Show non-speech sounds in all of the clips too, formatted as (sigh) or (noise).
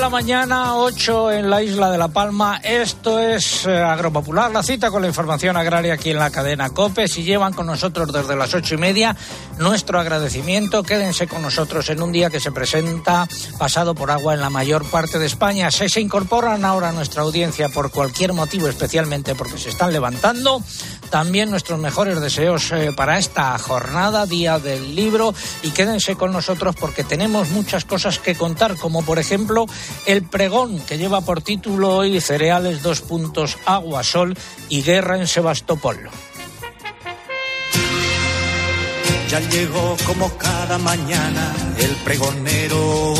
la mañana, 8 en la isla de La Palma. Esto es eh, Agropopular, la cita con la información agraria aquí en la cadena COPE. Si llevan con nosotros desde las ocho y media, nuestro agradecimiento. Quédense con nosotros en un día que se presenta pasado por agua en la mayor parte de España. Se, se incorporan ahora a nuestra audiencia por cualquier motivo, especialmente porque se están levantando. También nuestros mejores deseos eh, para esta jornada, Día del Libro. Y quédense con nosotros porque tenemos muchas cosas que contar, como por ejemplo el pregón que lleva por título hoy Cereales, dos puntos, agua, sol y guerra en Sebastopol. Ya llegó como cada mañana el pregonero.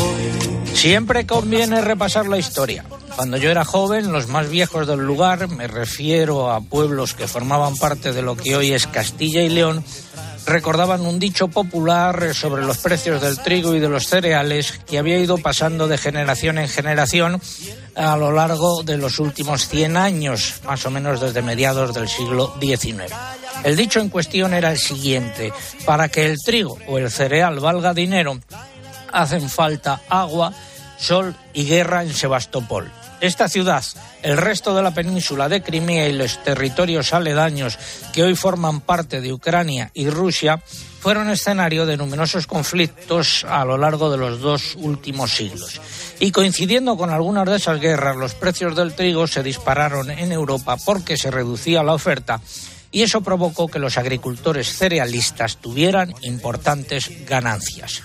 Siempre conviene repasar la historia. Cuando yo era joven, los más viejos del lugar, me refiero a pueblos que formaban parte de lo que hoy es Castilla y León, recordaban un dicho popular sobre los precios del trigo y de los cereales que había ido pasando de generación en generación a lo largo de los últimos 100 años, más o menos desde mediados del siglo XIX. El dicho en cuestión era el siguiente, para que el trigo o el cereal valga dinero, hacen falta agua, sol y guerra en Sebastopol. Esta ciudad, el resto de la península de Crimea y los territorios aledaños que hoy forman parte de Ucrania y Rusia fueron escenario de numerosos conflictos a lo largo de los dos últimos siglos. Y coincidiendo con algunas de esas guerras, los precios del trigo se dispararon en Europa porque se reducía la oferta y eso provocó que los agricultores cerealistas tuvieran importantes ganancias.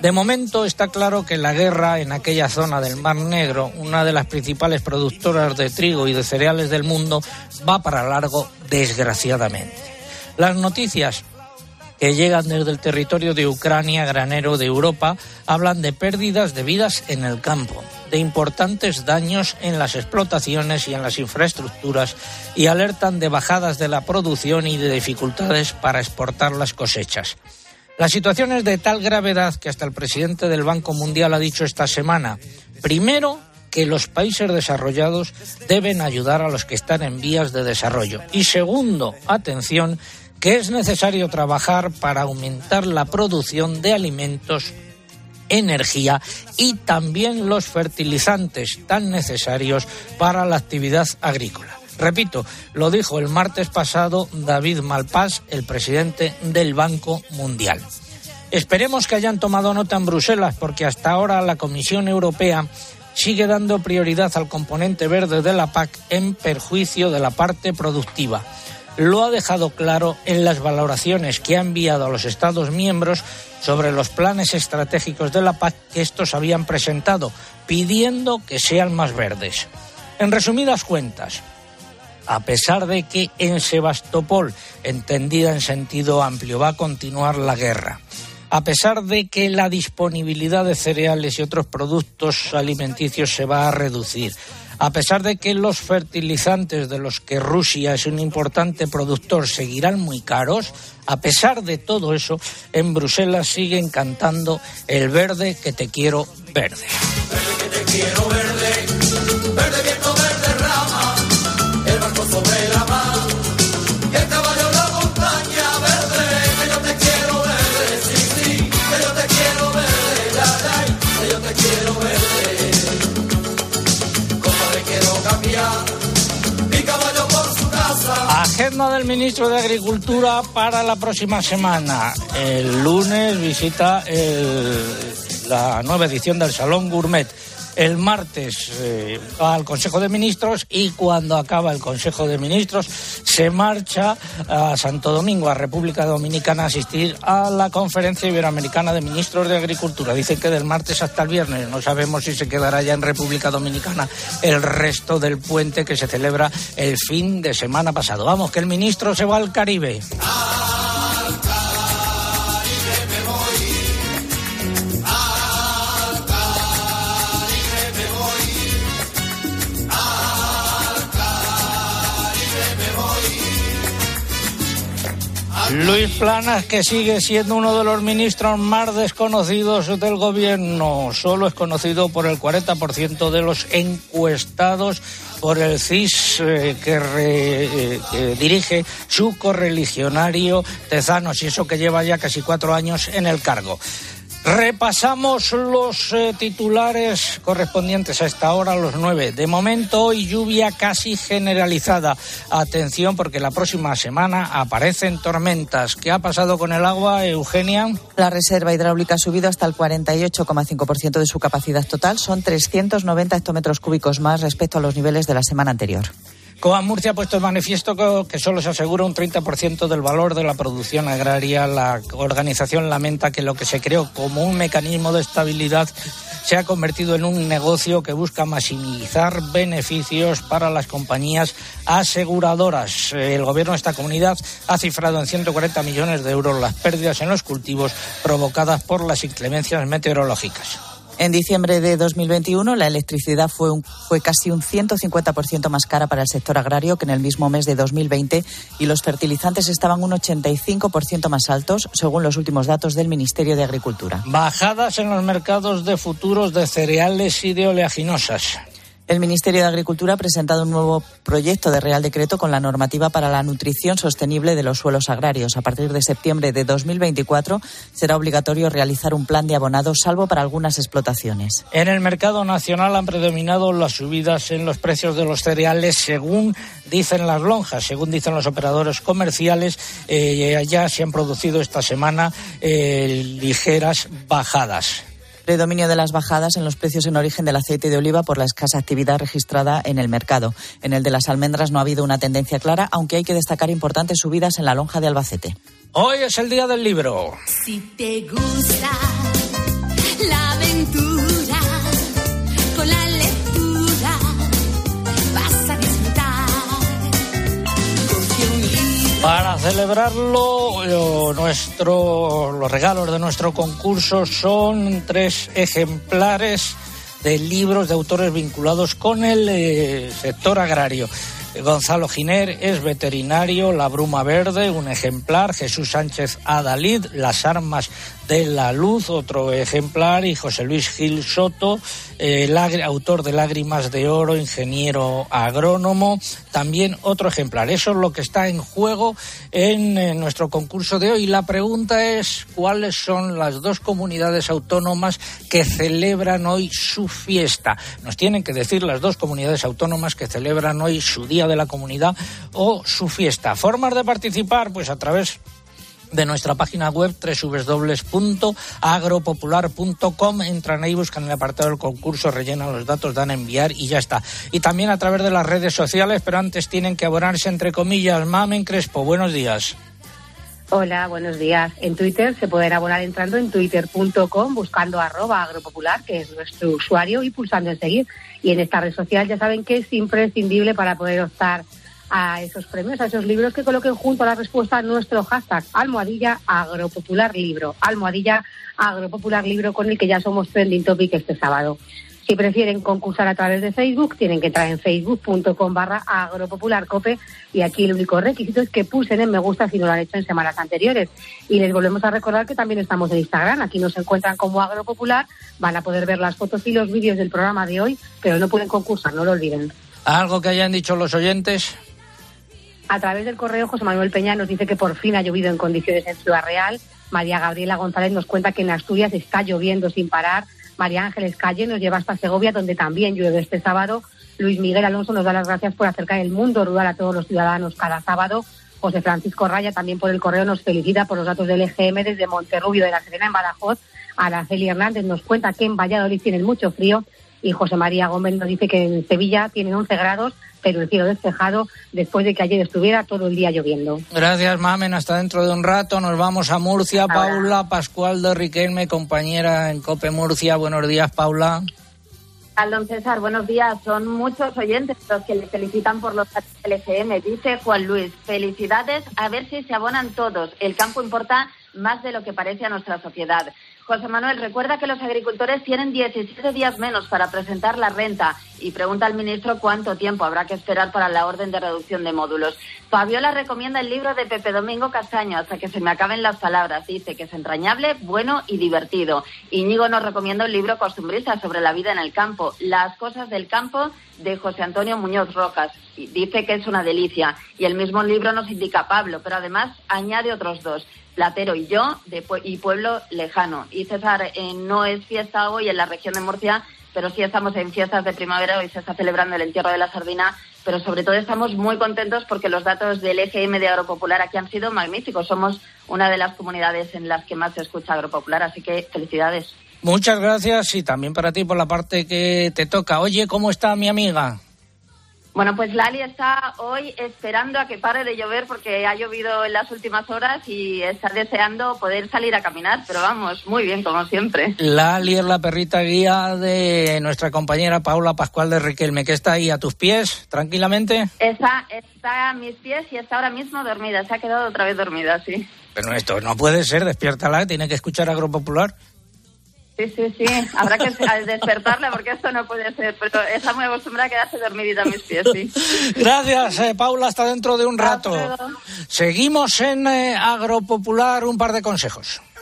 De momento está claro que la guerra en aquella zona del Mar Negro, una de las principales productoras de trigo y de cereales del mundo, va para largo, desgraciadamente. Las noticias que llegan desde el territorio de Ucrania, granero de Europa, hablan de pérdidas de vidas en el campo, de importantes daños en las explotaciones y en las infraestructuras y alertan de bajadas de la producción y de dificultades para exportar las cosechas. La situación es de tal gravedad que hasta el presidente del Banco Mundial ha dicho esta semana, primero, que los países desarrollados deben ayudar a los que están en vías de desarrollo. Y segundo, atención, que es necesario trabajar para aumentar la producción de alimentos, energía y también los fertilizantes tan necesarios para la actividad agrícola. Repito, lo dijo el martes pasado David Malpass, el presidente del Banco Mundial. Esperemos que hayan tomado nota en Bruselas, porque hasta ahora la Comisión Europea sigue dando prioridad al componente verde de la PAC en perjuicio de la parte productiva. Lo ha dejado claro en las valoraciones que ha enviado a los Estados miembros sobre los planes estratégicos de la PAC que estos habían presentado, pidiendo que sean más verdes. En resumidas cuentas, a pesar de que en Sebastopol, entendida en sentido amplio, va a continuar la guerra. A pesar de que la disponibilidad de cereales y otros productos alimenticios se va a reducir, a pesar de que los fertilizantes de los que Rusia es un importante productor seguirán muy caros, a pesar de todo eso, en Bruselas siguen cantando el verde que te quiero verde. Verde que te quiero verde, verde viento, Agenda del ministro de Agricultura para la próxima semana. El lunes visita la nueva edición del Salón Gourmet. El martes eh, al Consejo de Ministros y cuando acaba el Consejo de Ministros se marcha a Santo Domingo, a República Dominicana, a asistir a la Conferencia Iberoamericana de Ministros de Agricultura. Dicen que del martes hasta el viernes. No sabemos si se quedará ya en República Dominicana el resto del puente que se celebra el fin de semana pasado. Vamos, que el ministro se va al Caribe. Luis Planas, que sigue siendo uno de los ministros más desconocidos del gobierno, solo es conocido por el 40% de los encuestados por el CIS eh, que, re- eh, que dirige su correligionario Tezanos, y eso que lleva ya casi cuatro años en el cargo. Repasamos los eh, titulares correspondientes a esta hora, los nueve. De momento, hoy lluvia casi generalizada. Atención, porque la próxima semana aparecen tormentas. ¿Qué ha pasado con el agua, Eugenia? La reserva hidráulica ha subido hasta el 48,5% de su capacidad total. Son 390 hectómetros cúbicos más respecto a los niveles de la semana anterior. Coa Murcia ha puesto en manifiesto que solo se asegura un 30% del valor de la producción agraria. La organización lamenta que lo que se creó como un mecanismo de estabilidad se ha convertido en un negocio que busca maximizar beneficios para las compañías aseguradoras. El gobierno de esta comunidad ha cifrado en 140 millones de euros las pérdidas en los cultivos provocadas por las inclemencias meteorológicas. En diciembre de 2021, la electricidad fue, un, fue casi un 150% más cara para el sector agrario que en el mismo mes de 2020 y los fertilizantes estaban un 85% más altos, según los últimos datos del Ministerio de Agricultura. Bajadas en los mercados de futuros de cereales y de oleaginosas. El Ministerio de Agricultura ha presentado un nuevo proyecto de Real Decreto con la normativa para la nutrición sostenible de los suelos agrarios. A partir de septiembre de 2024 será obligatorio realizar un plan de abonado, salvo para algunas explotaciones. En el mercado nacional han predominado las subidas en los precios de los cereales, según dicen las lonjas, según dicen los operadores comerciales. Eh, ya se han producido esta semana eh, ligeras bajadas predominio de las bajadas en los precios en origen del aceite de oliva por la escasa actividad registrada en el mercado. En el de las almendras no ha habido una tendencia clara, aunque hay que destacar importantes subidas en la lonja de Albacete. Hoy es el día del libro. Si te gusta Para celebrarlo, los regalos de nuestro concurso son tres ejemplares de libros de autores vinculados con el eh, sector agrario. Gonzalo Giner es veterinario, La Bruma Verde, un ejemplar, Jesús Sánchez Adalid, Las Armas de la Luz, otro ejemplar, y José Luis Gil Soto, eh, autor de Lágrimas de Oro, ingeniero agrónomo, también otro ejemplar. Eso es lo que está en juego en, nuestro concurso de hoy. La pregunta es cuáles son las dos comunidades autónomas que celebran hoy su fiesta. Nos tienen que decir las dos comunidades autónomas que celebran hoy su Día de la Comunidad o su fiesta. Formas de participar, pues a través de nuestra página web www.agropopular.com. Entran ahí, buscan el apartado del concurso, rellenan los datos, dan a enviar y ya está. Y también a través de las redes sociales, pero antes tienen que abonarse entre comillas. Mamen Crespo, buenos días. Hola, buenos días. En Twitter se pueden abonar entrando en twitter.com buscando arroba agropopular, que es nuestro usuario, y pulsando en seguir. Y en esta red social ya saben que es imprescindible para poder optar a esos premios, a esos libros que coloquen junto a la respuesta nuestro hashtag almohadilla agropopular libro. Almohadilla agropopular libro con el que ya somos trending topic este sábado. Si prefieren concursar a través de Facebook, tienen que entrar en facebook.com barra agropopularcope y aquí el único requisito es que pulsen en me gusta si no lo han hecho en semanas anteriores. Y les volvemos a recordar que también estamos en Instagram, aquí nos encuentran como agropopular, van a poder ver las fotos y los vídeos del programa de hoy, pero no pueden concursar, no lo olviden. ¿Algo que hayan dicho los oyentes? A través del correo, José Manuel Peña nos dice que por fin ha llovido en condiciones en Ciudad Real. María Gabriela González nos cuenta que en Asturias está lloviendo sin parar. María Ángeles Calle nos lleva hasta Segovia, donde también llueve este sábado. Luis Miguel Alonso nos da las gracias por acercar el mundo rural a todos los ciudadanos cada sábado. José Francisco Raya también por el correo nos felicita por los datos del EGM desde Monterrubio de la Serena en Badajoz. Araceli Hernández nos cuenta que en Valladolid tienen mucho frío y José María Gómez nos dice que en Sevilla tienen 11 grados, pero el cielo despejado después de que ayer estuviera todo el día lloviendo. Gracias, Mamen. Hasta dentro de un rato. Nos vamos a Murcia. Ahora. Paula Pascual de Riquelme, compañera en COPE Murcia. Buenos días, Paula. Don César, buenos días. Son muchos oyentes los que le felicitan por los datos del EGM. Dice Juan Luis, felicidades, a ver si se abonan todos. El campo importa más de lo que parece a nuestra sociedad. José Manuel, recuerda que los agricultores tienen 17 días menos para presentar la renta y pregunta al ministro cuánto tiempo habrá que esperar para la orden de reducción de módulos. Fabiola recomienda el libro de Pepe Domingo Castaño hasta que se me acaben las palabras. Dice que es entrañable, bueno y divertido. Íñigo nos recomienda un libro costumbrista sobre la vida en el campo, Las cosas del campo de José Antonio Muñoz Rocas. Dice que es una delicia. Y el mismo libro nos indica Pablo, pero además añade otros dos. Platero y yo, de, pue- y pueblo lejano. Y César, eh, no es fiesta hoy en la región de Murcia, pero sí estamos en fiestas de primavera, hoy se está celebrando el entierro de la sardina, pero sobre todo estamos muy contentos porque los datos del EGM de Agropopular aquí han sido magníficos. Somos una de las comunidades en las que más se escucha Agropopular, así que felicidades. Muchas gracias y también para ti por la parte que te toca. Oye, ¿cómo está mi amiga? Bueno, pues Lali está hoy esperando a que pare de llover porque ha llovido en las últimas horas y está deseando poder salir a caminar, pero vamos, muy bien, como siempre. Lali es la perrita guía de nuestra compañera Paula Pascual de Riquelme, que está ahí a tus pies, tranquilamente. Está, está a mis pies y está ahora mismo dormida, se ha quedado otra vez dormida, sí. Pero esto no puede ser, despiértala, tiene que escuchar Agropopular. Sí, sí, sí, habrá que (laughs) despertarla porque esto no puede ser, pero está muy acostumbrada a quedarse dormidita a mis pies, sí. (laughs) Gracias, eh, Paula, hasta dentro de un rato. Seguimos en eh, Agropopular, un par de consejos.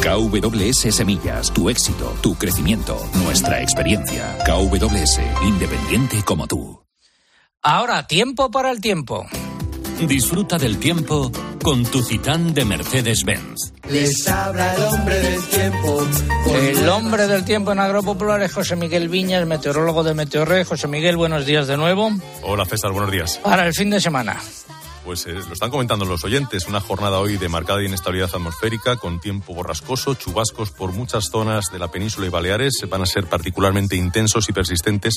KWS Semillas, tu éxito, tu crecimiento, nuestra experiencia. KWS, independiente como tú. Ahora, tiempo para el tiempo. Disfruta del tiempo con tu Citán de Mercedes-Benz. Les habla el hombre del tiempo. El hombre del tiempo en Agropopular es José Miguel Viñas, meteorólogo de Meteorred. José Miguel, buenos días de nuevo. Hola César, buenos días. Para el fin de semana. Pues eh, lo están comentando los oyentes, una jornada hoy de marcada inestabilidad atmosférica, con tiempo borrascoso, chubascos por muchas zonas de la península y Baleares, van a ser particularmente intensos y persistentes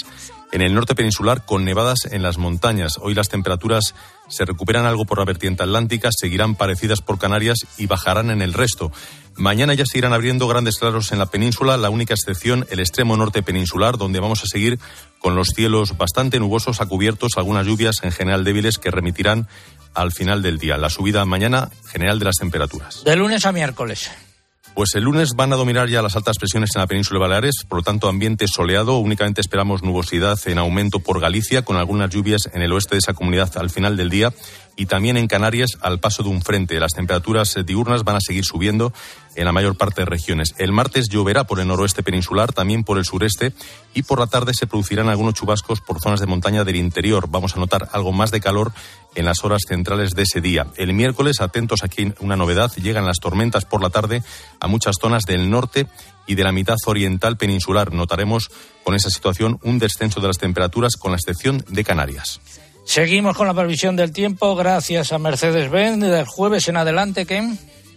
en el norte peninsular, con nevadas en las montañas. Hoy las temperaturas se recuperan algo por la vertiente atlántica, seguirán parecidas por Canarias y bajarán en el resto. Mañana ya se irán abriendo grandes claros en la península, la única excepción el extremo norte peninsular, donde vamos a seguir con los cielos bastante nubosos a cubiertos, algunas lluvias en general débiles que remitirán al final del día. La subida mañana general de las temperaturas. De lunes a miércoles. Pues el lunes van a dominar ya las altas presiones en la península de Baleares, por lo tanto ambiente soleado, únicamente esperamos nubosidad en aumento por Galicia, con algunas lluvias en el oeste de esa comunidad al final del día y también en Canarias al paso de un frente. Las temperaturas diurnas van a seguir subiendo en la mayor parte de regiones. El martes lloverá por el noroeste peninsular, también por el sureste y por la tarde se producirán algunos chubascos por zonas de montaña del interior. Vamos a notar algo más de calor en las horas centrales de ese día. El miércoles, atentos aquí una novedad, llegan las tormentas por la tarde a muchas zonas del norte y de la mitad oriental peninsular. Notaremos con esa situación un descenso de las temperaturas con la excepción de Canarias. Seguimos con la previsión del tiempo gracias a Mercedes-Benz. Del jueves en adelante, ¿qué?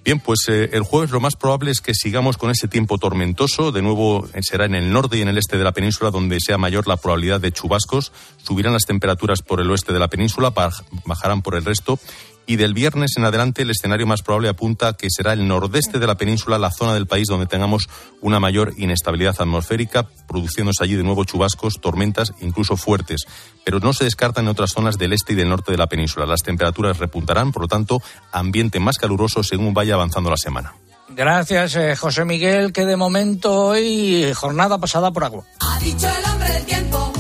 Bien, pues eh, el jueves lo más probable es que sigamos con ese tiempo tormentoso. De nuevo eh, será en el norte y en el este de la península donde sea mayor la probabilidad de chubascos. Subirán las temperaturas por el oeste de la península, baj- bajarán por el resto. Y del viernes en adelante el escenario más probable apunta que será el nordeste de la península, la zona del país donde tengamos una mayor inestabilidad atmosférica, produciéndose allí de nuevo chubascos, tormentas, incluso fuertes. Pero no se descartan en otras zonas del este y del norte de la península. Las temperaturas repuntarán, por lo tanto, ambiente más caluroso según vaya avanzando la semana. Gracias, eh, José Miguel, que de momento hoy jornada pasada por agua. Ha dicho el hombre del tiempo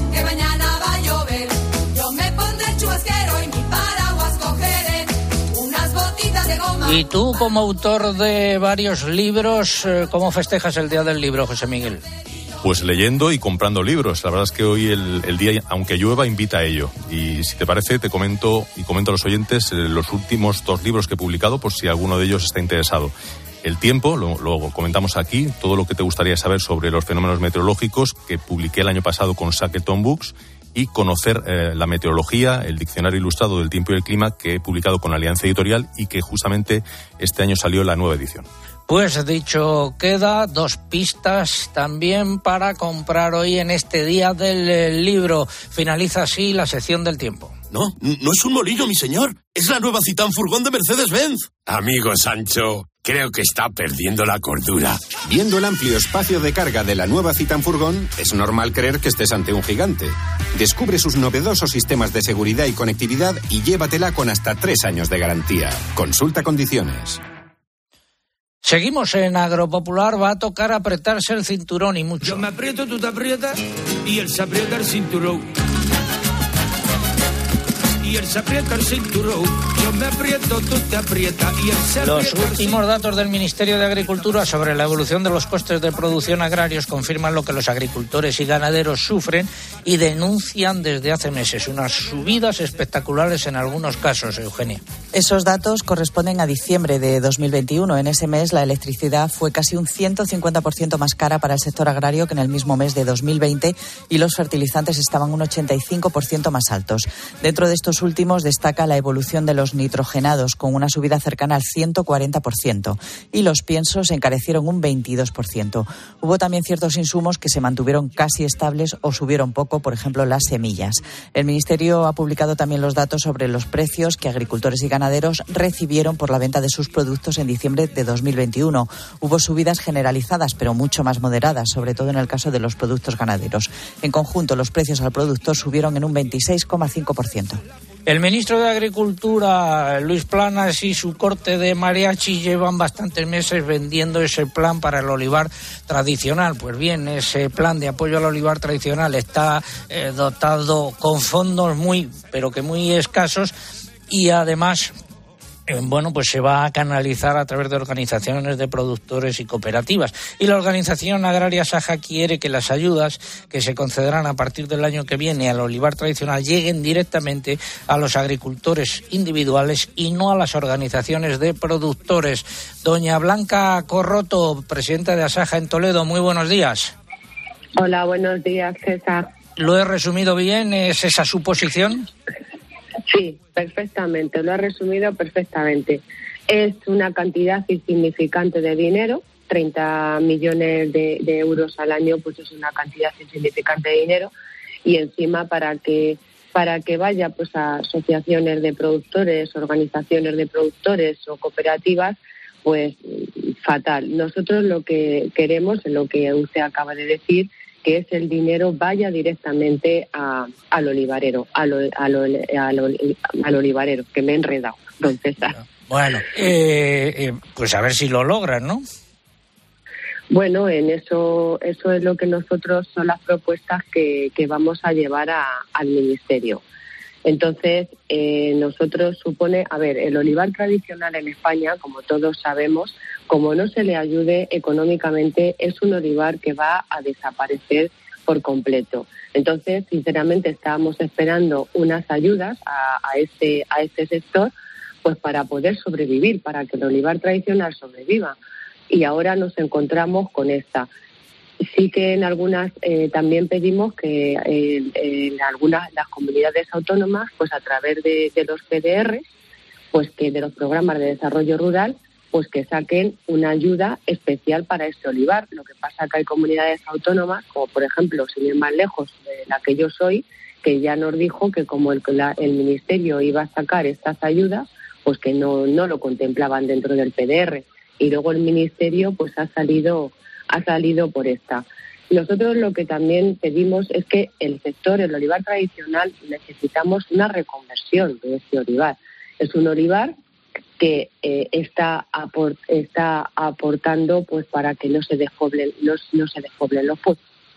Y tú, como autor de varios libros, eh, ¿cómo festejas el Día del Libro, José Miguel? Pues leyendo y comprando libros. La verdad es que hoy el, día, aunque llueva, invita a ello. Y si te parece, te comento y comento a los oyentes eh, los últimos dos libros que he publicado, por si alguno de ellos está interesado. El tiempo, lo comentamos aquí, todo lo que te gustaría saber sobre los fenómenos meteorológicos que publiqué el año pasado con Shackleton Books y conocer eh, la meteorología, el diccionario ilustrado del tiempo y el clima que he publicado con Alianza Editorial y que justamente este año salió la nueva edición. Pues dicho queda, dos pistas también para comprar hoy en este día del eh, libro. Finaliza así la sección del tiempo. No, no es un molino, mi señor. Es la nueva Citán Furgón de Mercedes-Benz. Amigo Sancho, creo que está perdiendo la cordura. Viendo el amplio espacio de carga de la nueva Citan Furgón, es normal creer que estés ante un gigante. Descubre sus novedosos sistemas de seguridad y conectividad y llévatela con hasta tres años de garantía. Consulta condiciones. Seguimos en Agropopular, va a tocar apretarse el cinturón y mucho. Yo me aprieto, tú te aprietas y él se aprieta el cinturón. Y él se aprieta el cinturón. Yo me aprieto, tú te aprietas y él se Los últimos datos del Ministerio de Agricultura sobre la evolución de los costes de producción agrarios confirman lo que los agricultores y ganaderos sufren y denuncian desde hace meses, unas subidas espectaculares en algunos casos, Eugenia. Esos datos corresponden a diciembre de 2021. En ese mes la electricidad fue casi un 150% más cara para el sector agrario que en el mismo mes de 2020 y los fertilizantes estaban un 85% más altos. Dentro de estos últimos destaca la evolución de los nitrogenados con una subida cercana al 140% y los piensos se encarecieron un 22%. Hubo también ciertos insumos que se mantuvieron casi estables o subieron poco, por ejemplo las semillas. El Ministerio ha publicado también los datos sobre los precios que agricultores y ganaderos recibieron por la venta de sus productos en diciembre de 2021. Hubo subidas generalizadas, pero mucho más moderadas, sobre todo en el caso de los productos ganaderos. En conjunto, los precios al producto subieron en un 26,5%. El ministro de Agricultura, Luis Planas, y su corte de mariachi llevan bastantes meses vendiendo ese plan para el olivar tradicional. Pues bien, ese plan de apoyo al olivar tradicional está eh, dotado con fondos muy, pero que muy escasos y además bueno, pues se va a canalizar a través de organizaciones de productores y cooperativas. Y la organización agraria Saja quiere que las ayudas que se concederán a partir del año que viene al olivar tradicional lleguen directamente a los agricultores individuales y no a las organizaciones de productores. Doña Blanca Corroto, presidenta de Asaja en Toledo, muy buenos días. Hola, buenos días, César. ¿Lo he resumido bien? ¿Es esa su posición? Sí, perfectamente, lo ha resumido perfectamente. Es una cantidad insignificante de dinero, 30 millones de, euros al año, pues es una cantidad insignificante de dinero y encima para que para que vaya pues a asociaciones de productores, organizaciones de productores o cooperativas, pues fatal. Nosotros lo que queremos, lo que usted acaba de decir, que es el dinero vaya directamente a, al olivarero, al, al, al, al olivarero, que me he enredado, don César. Bueno, eh, eh, pues a ver si lo logran, ¿no? Bueno, en eso, eso es lo que nosotros son las propuestas que, que vamos a llevar a, al ministerio. Entonces, eh, nosotros supone, a ver, el olivar tradicional en España, como todos sabemos, como no se le ayude económicamente, es un olivar que va a desaparecer por completo. Entonces, sinceramente, estábamos esperando unas ayudas a, este, a este sector, pues para poder sobrevivir, para que el olivar tradicional sobreviva. Y ahora nos encontramos con esta. Sí que en algunas eh, también pedimos que eh, en algunas las comunidades autónomas, pues a través de, de los PDR, pues que de los programas de desarrollo rural, pues que saquen una ayuda especial para este olivar. Lo que pasa es que hay comunidades autónomas, como por ejemplo, sin ir más lejos de la que yo soy, que ya nos dijo que como el, la, el Ministerio iba a sacar estas ayudas, pues que no, no lo contemplaban dentro del PDR. Y luego el Ministerio pues ha salido, ha salido por esta. Nosotros lo que también pedimos es que el sector, el olivar tradicional, necesitamos una reconversión de este olivar. Es un olivar que eh, está, está aportando pues para que no se despoblen, no, no se despoblen los,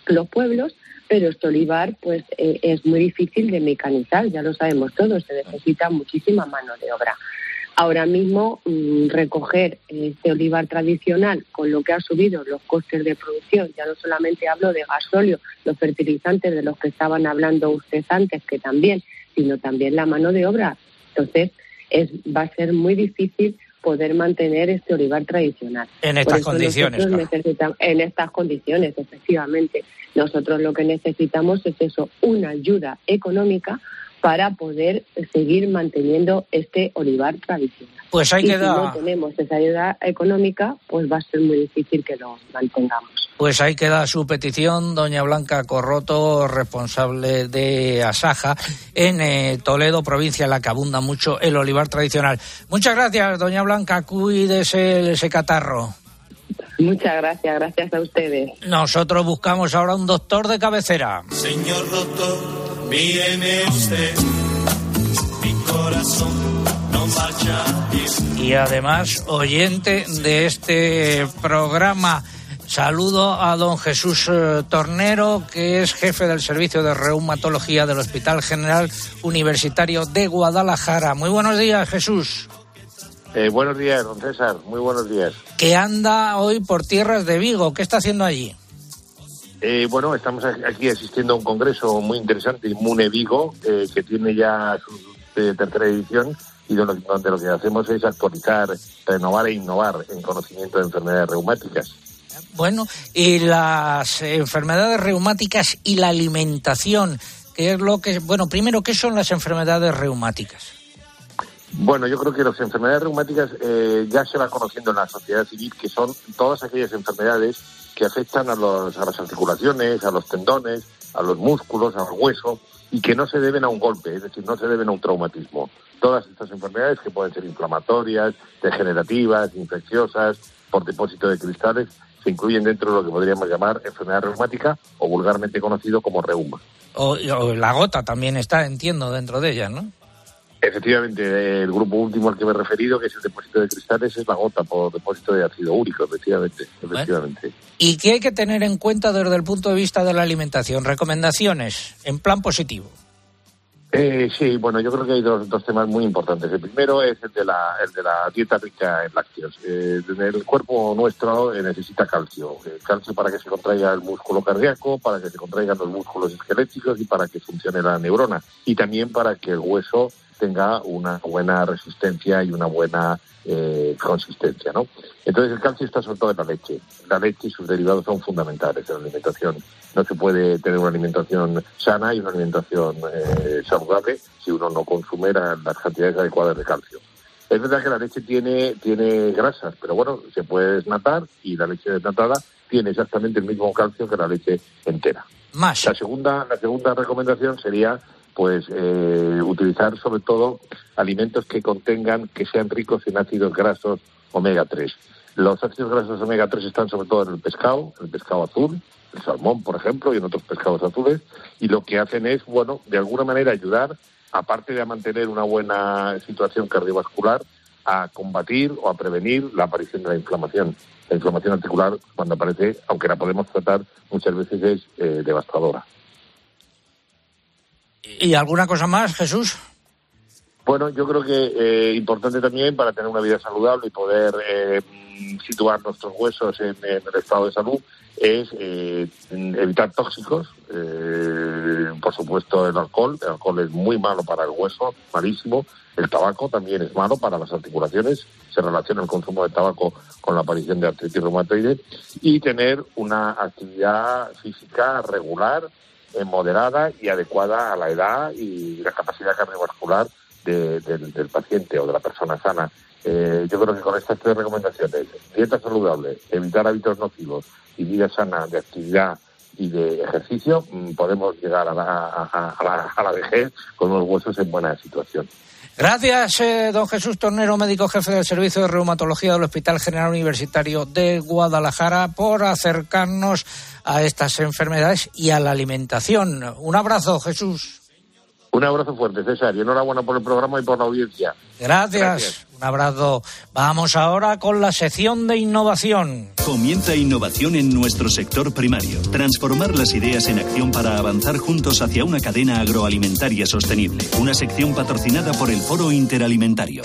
los pueblos, pero este olivar pues eh, es muy difícil de mecanizar, ya lo sabemos todos, se necesita muchísima mano de obra. Ahora mismo mmm, recoger este olivar tradicional con lo que ha subido los costes de producción, ya no solamente hablo de gasóleo, los fertilizantes de los que estaban hablando ustedes antes, que también, sino también la mano de obra. Entonces, es, va a ser muy difícil poder mantener este olivar tradicional. En estas condiciones. Claro. En estas condiciones, efectivamente. Nosotros lo que necesitamos es eso, una ayuda económica para poder seguir manteniendo este olivar tradicional. Pues ahí y queda. Si no tenemos esa ayuda económica, pues va a ser muy difícil que lo mantengamos. Pues ahí queda su petición, doña Blanca Corroto, responsable de Asaja en eh, Toledo, provincia en la que abunda mucho el olivar tradicional. Muchas gracias, doña Blanca, cuídese ese catarro. Muchas gracias, gracias a ustedes. Nosotros buscamos ahora un doctor de cabecera. Señor doctor, míreme usted, mi corazón no marcha y además oyente de este programa. Saludo a don Jesús eh, Tornero, que es jefe del Servicio de Reumatología del Hospital General Universitario de Guadalajara. Muy buenos días, Jesús. Eh, buenos días, don César. Muy buenos días. Que anda hoy por tierras de Vigo. ¿Qué está haciendo allí? Eh, bueno, estamos aquí asistiendo a un congreso muy interesante, Inmune Vigo, eh, que tiene ya su eh, tercera edición y donde, donde lo que hacemos es actualizar, renovar e innovar en conocimiento de enfermedades reumáticas. Bueno, y las enfermedades reumáticas y la alimentación, ¿qué es lo que, bueno, primero, ¿qué son las enfermedades reumáticas? Bueno, yo creo que las enfermedades reumáticas eh, ya se va conociendo en la sociedad civil, que son todas aquellas enfermedades que afectan a, los, a las articulaciones, a los tendones, a los músculos, al hueso, y que no se deben a un golpe, es decir, no se deben a un traumatismo. Todas estas enfermedades que pueden ser inflamatorias, degenerativas, infecciosas, por depósito de cristales, se incluyen dentro de lo que podríamos llamar enfermedad reumática o vulgarmente conocido como reuma. O, o la gota también está, entiendo, dentro de ella, ¿no? Efectivamente, el grupo último al que me he referido, que es el depósito de cristales, es la gota por depósito de ácido úrico, efectivamente. efectivamente. ¿Y qué hay que tener en cuenta desde el punto de vista de la alimentación? Recomendaciones en plan positivo. Eh, sí, bueno, yo creo que hay dos, dos, temas muy importantes. El primero es el de la, el de la dieta rica en lácteos. Eh, el cuerpo nuestro eh, necesita calcio. Eh, calcio para que se contraiga el músculo cardíaco, para que se contraigan los músculos esqueléticos y para que funcione la neurona. Y también para que el hueso tenga una buena resistencia y una buena eh, consistencia, ¿no? Entonces el calcio está sobre todo en la leche. La leche y sus derivados son fundamentales en la alimentación. No se puede tener una alimentación sana y una alimentación eh, saludable si uno no consume las cantidades adecuadas de calcio. Es verdad que la leche tiene, tiene grasas, pero bueno, se puede desnatar y la leche desnatada tiene exactamente el mismo calcio que la leche entera. Más. La segunda, la segunda recomendación sería pues eh, utilizar sobre todo alimentos que contengan, que sean ricos en ácidos grasos omega 3. Los ácidos grasos omega 3 están sobre todo en el pescado, el pescado azul, el salmón, por ejemplo, y en otros pescados azules, y lo que hacen es, bueno, de alguna manera ayudar, aparte de a mantener una buena situación cardiovascular, a combatir o a prevenir la aparición de la inflamación. La inflamación articular, cuando aparece, aunque la podemos tratar, muchas veces es eh, devastadora. ¿Y alguna cosa más, Jesús? Bueno, yo creo que eh, importante también para tener una vida saludable y poder eh, situar nuestros huesos en, el estado de salud es eh, evitar tóxicos. Eh, por supuesto, el alcohol. El alcohol es muy malo para el hueso, malísimo. El tabaco también es malo para las articulaciones. Se relaciona el consumo de tabaco con la aparición de artritis reumatoide. Y tener una actividad física regular moderada y adecuada a la edad y la capacidad cardiovascular de, de, del paciente o de la persona sana. Eh, yo creo que con estas tres recomendaciones, dieta saludable, evitar hábitos nocivos y vida sana de actividad y de ejercicio, mmm, podemos llegar a la, la vejez con los huesos en buena situación. Gracias, eh, don Jesús Tornero, médico jefe del Servicio de Reumatología del Hospital General Universitario de Guadalajara, por acercarnos a estas enfermedades y a la alimentación. Un abrazo, Jesús. Un abrazo fuerte, César, y enhorabuena por el programa y por la audiencia. Gracias. Gracias. Un abrazo. Vamos ahora con la sección de innovación. Comienza innovación en nuestro sector primario. Transformar las ideas en acción para avanzar juntos hacia una cadena agroalimentaria sostenible. Una sección patrocinada por el Foro Interalimentario.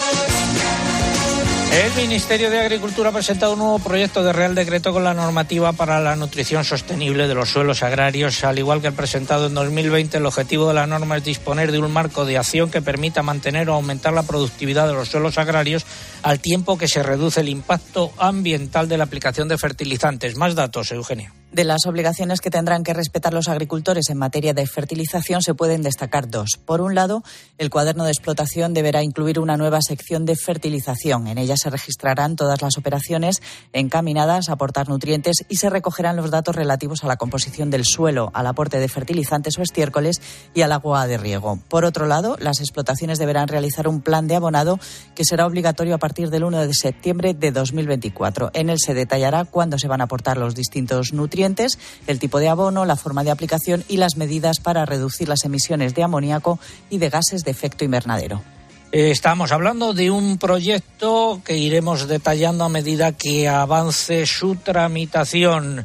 El Ministerio de Agricultura ha presentado un nuevo proyecto de Real Decreto con la normativa para la nutrición sostenible de los suelos agrarios. Al igual que el presentado en 2020, el objetivo de la norma es disponer de un marco de acción que permita mantener o aumentar la productividad de los suelos agrarios al tiempo que se reduce el impacto ambiental de la aplicación de fertilizantes. Más datos, Eugenia. De las obligaciones que tendrán que respetar los agricultores en materia de fertilización se pueden destacar dos. Por un lado, el cuaderno de explotación deberá incluir una nueva sección de fertilización. En ella se registrarán todas las operaciones encaminadas a aportar nutrientes y se recogerán los datos relativos a la composición del suelo, al aporte de fertilizantes o estiércoles y al agua de riego. Por otro lado, las explotaciones deberán realizar un plan de abonado que será obligatorio a partir del 1 de septiembre de 2024. En él se detallará cuándo se van a aportar los distintos nutrientes el tipo de abono, la forma de aplicación y las medidas para reducir las emisiones de amoníaco y de gases de efecto invernadero. Eh, estamos hablando de un proyecto que iremos detallando a medida que avance su tramitación.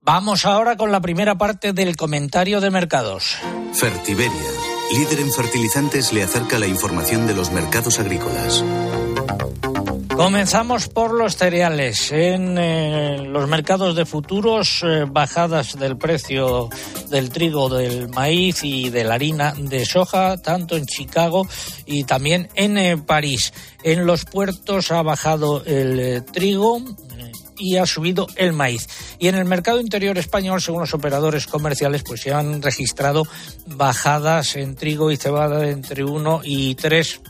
Vamos ahora con la primera parte del comentario de mercados. Fertiberia, líder en fertilizantes, le acerca la información de los mercados agrícolas. Comenzamos por los cereales. En eh, los mercados de futuros, eh, bajadas del precio del trigo, del maíz y de la harina de soja, tanto en Chicago y también en eh, París. En los puertos ha bajado el eh, trigo, y ha subido el maíz. Y en el mercado interior español, según los operadores comerciales, pues se han registrado bajadas en trigo y cebada de entre 1 y 3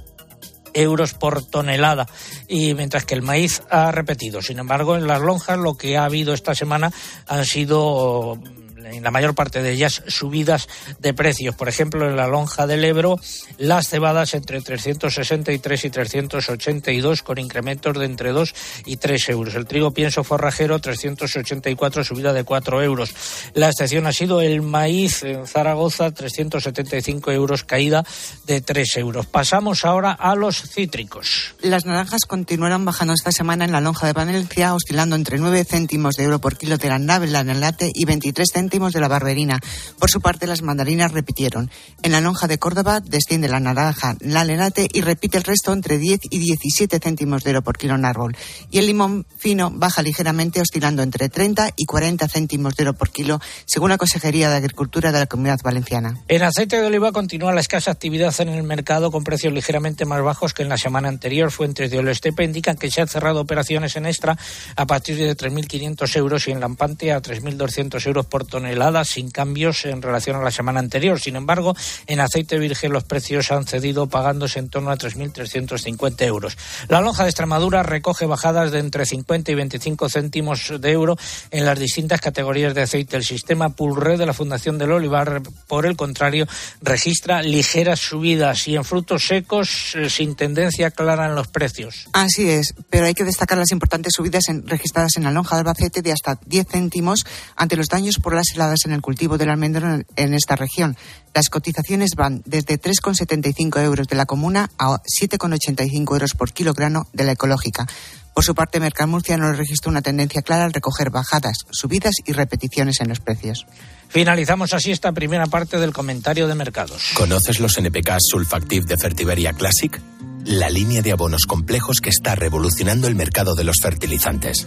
euros por tonelada y mientras que el maíz ha repetido. Sin embargo, en las lonjas lo que ha habido esta semana han sido en la mayor parte de ellas subidas de precios. Por ejemplo, en la lonja del Ebro, las cebadas entre 363 y 382 con incrementos de entre 2 y 3 euros. El trigo pienso forrajero 384 subida de 4 euros. La excepción ha sido el maíz en Zaragoza 375 euros caída de 3 euros. Pasamos ahora a los cítricos. Las naranjas continuaron bajando esta semana en la lonja de Valencia, oscilando entre 9 céntimos de euro por kilo de la navela en el late y 23 céntimos de la barberina. Por su parte, las mandarinas repitieron. En la lonja de Córdoba desciende la naranja, la lenate y repite el resto entre 10 y 17 céntimos de euro por kilo en árbol. Y el limón fino baja ligeramente, oscilando entre 30 y 40 céntimos de euro por kilo, según la Consejería de Agricultura de la Comunidad Valenciana. En aceite de oliva continúa la escasa actividad en el mercado con precios ligeramente más bajos que en la semana anterior. Fuentes de Olestepe indican que se han cerrado operaciones en extra a partir de 3.500 euros y en Lampante a 3.200 euros por tonelada, sin cambios en relación a la semana anterior. Sin embargo, en aceite virgen los precios han cedido pagándose en torno a 3.350 euros. La lonja de Extremadura recoge bajadas de entre 50 y 25 céntimos de euro en las distintas categorías de aceite. El sistema Pulre de la Fundación del Olivar, por el contrario, registra ligeras subidas y en frutos secos eh, sin tendencia clara en los precios. Así es, pero hay que destacar las importantes subidas en- registradas en la lonja de Albacete de hasta 10 céntimos ante los daños por las heladas en el cultivo del almendro en, esta región. Las cotizaciones van desde 3,75 euros de la comuna a 7,85 euros por kilogramo de la ecológica. Por su parte, Mercamurcia no registra una tendencia clara al recoger bajadas, subidas y repeticiones en los precios. Finalizamos así esta primera parte del comentario de mercados. ¿Conoces los NPK Sulfactive de Fertiberia Classic? La línea de abonos complejos que está revolucionando el mercado de los fertilizantes.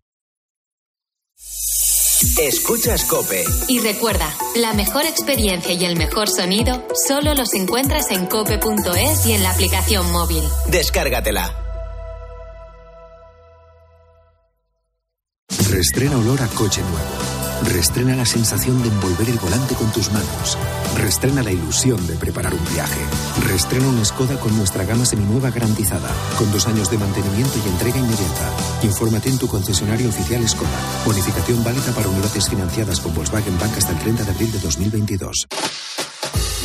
Escuchas Cope. Y recuerda, la mejor experiencia y el mejor sonido solo los encuentras en cope.es y en la aplicación móvil. Descárgatela. Restrena olor a coche nuevo. Restrena la sensación de envolver el volante con tus manos. Restrena la ilusión de preparar un viaje. Restrena un Skoda con nuestra gama seminueva garantizada, con dos años de mantenimiento y entrega inmediata. Infórmate en tu concesionario oficial Skoda. Bonificación válida para unidades financiadas con Volkswagen Bank hasta el 30 de abril de 2022.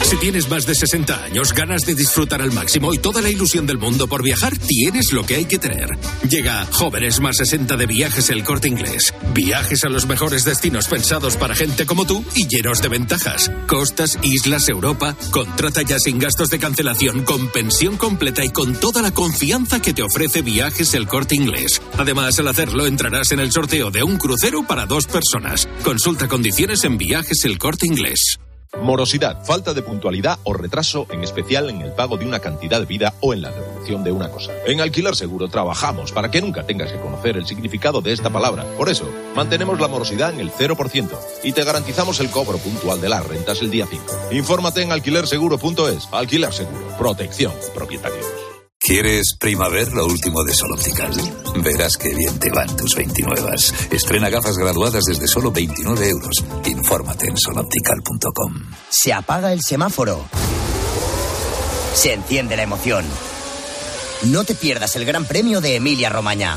Si tienes más de 60 años, ganas de disfrutar al máximo y toda la ilusión del mundo por viajar, tienes lo que hay que tener. Llega Jóvenes más 60 de Viajes El Corte Inglés. Viajes a los mejores destinos pensados para gente como tú y llenos de ventajas. Costas, islas, Europa. Contrata ya sin gastos de cancelación, con pensión completa y con toda la confianza que te ofrece Viajes El Corte Inglés. Además, al hacerlo entrarás en el sorteo de un crucero para dos personas. Consulta condiciones en Viajes El Corte Inglés. Morosidad, falta de puntualidad o retraso, en especial en el pago de una cantidad de vida o en la devolución de una cosa. En Alquiler Seguro trabajamos para que nunca tengas que conocer el significado de esta palabra. Por eso, mantenemos la morosidad en el 0% y te garantizamos el cobro puntual de las rentas el día 5. Infórmate en alquilerseguro.es. Alquiler Seguro, protección propietarios. ¿Quieres primavera lo último de Sol Optical? Verás qué bien te van tus 29. Estrena gafas graduadas desde solo 29 euros. Infórmate en soloptical.com. Se apaga el semáforo. Se enciende la emoción. No te pierdas el Gran Premio de Emilia Romagna.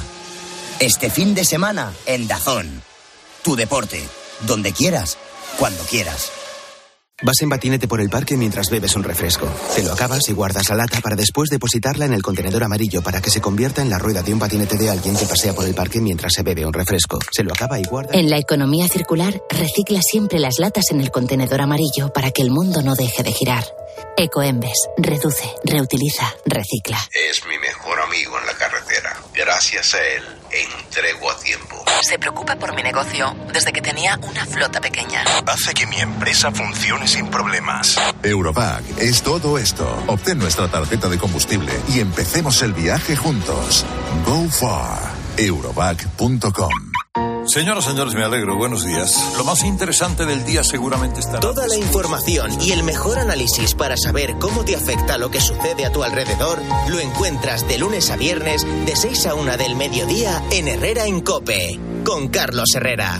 Este fin de semana en Dazón. Tu deporte, donde quieras, cuando quieras. Vas en patinete por el parque mientras bebes un refresco. Te lo acabas y guardas la lata para después depositarla en el contenedor amarillo para que se convierta en la rueda de un patinete de alguien que pasea por el parque mientras se bebe un refresco. Se lo acaba y guarda. En la economía circular, recicla siempre las latas en el contenedor amarillo para que el mundo no deje de girar. Ecoembes, reduce, reutiliza, recicla. Es mi mejor amigo en la carretera. Gracias a él, entrego a tiempo. Se preocupa por mi negocio desde que tenía una flota pequeña. Hace que mi empresa funcione sin problemas. Eurovac es todo esto. Obtén nuestra tarjeta de combustible y empecemos el viaje juntos. Go far. Eurovac.com Señoras, señores, me alegro. Buenos días. Lo más interesante del día seguramente está. Toda la información y el mejor análisis para saber cómo te afecta lo que sucede a tu alrededor lo encuentras de lunes a viernes de 6 a 1 del mediodía en Herrera en Cope con Carlos Herrera.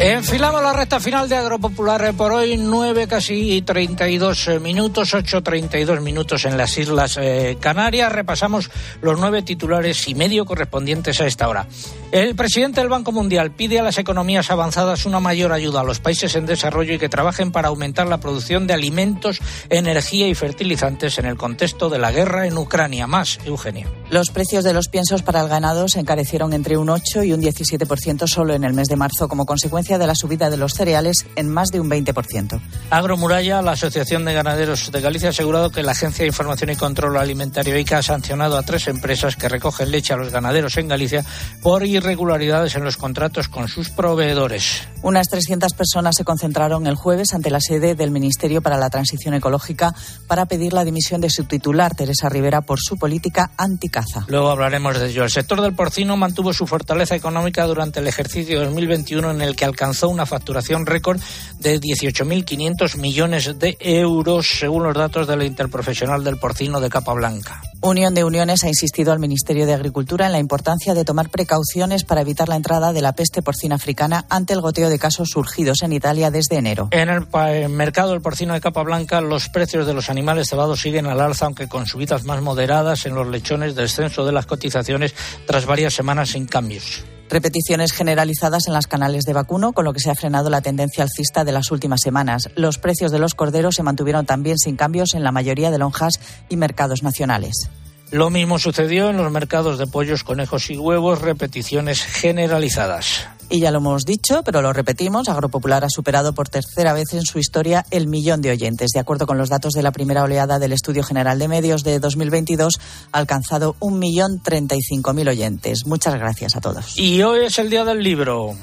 Enfilamos la recta final de Agropopular por hoy, 9 casi 32 minutos, 8.32 minutos en las Islas eh, Canarias. Repasamos los nueve titulares y medio correspondientes a esta hora. El presidente del Banco Mundial pide a las economías avanzadas una mayor ayuda a los países en desarrollo y que trabajen para aumentar la producción de alimentos, energía y fertilizantes en el contexto de la guerra en Ucrania. Más, Eugenio. Los precios de los piensos para el ganado se encarecieron entre un 8 y un 17% solo en el mes de marzo como consecuencia de la subida de los cereales en más de un 20%. Agromuralla, la Asociación de Ganaderos de Galicia, ha asegurado que la Agencia de Información y Control Alimentario ICA ha sancionado a tres empresas que recogen leche a los ganaderos en Galicia por irregularidades en los contratos con sus proveedores. Unas 300 personas se concentraron el jueves ante la sede del Ministerio para la Transición Ecológica para pedir la dimisión de su titular, Teresa Rivera, por su política anticaza. Luego hablaremos de ello. El sector del porcino mantuvo su fortaleza económica durante el ejercicio 2021 en el que alcanzó una facturación récord de 18.500 millones de euros, según los datos de la Interprofesional del Porcino de Capa Blanca. Unión de Uniones ha insistido al Ministerio de Agricultura en la importancia de tomar precauciones para evitar la entrada de la peste porcina africana ante el goteo de casos surgidos en Italia desde enero. En el mercado del porcino de Capa Blanca, los precios de los animales cebados siguen al alza, aunque con subidas más moderadas en los lechones, descenso de las cotizaciones tras varias semanas sin cambios. Repeticiones generalizadas en las canales de vacuno, con lo que se ha frenado la tendencia alcista de las últimas semanas. Los precios de los corderos se mantuvieron también sin cambios en la mayoría de lonjas y mercados nacionales. Lo mismo sucedió en los mercados de pollos, conejos y huevos, repeticiones generalizadas. Y ya lo hemos dicho, pero lo repetimos, Agropopular ha superado por tercera vez en su historia el millón de oyentes. De acuerdo con los datos de la primera oleada del Estudio General de Medios de 2022, ha alcanzado un millón treinta y cinco mil oyentes. Muchas gracias a todos. Y hoy es el día del libro.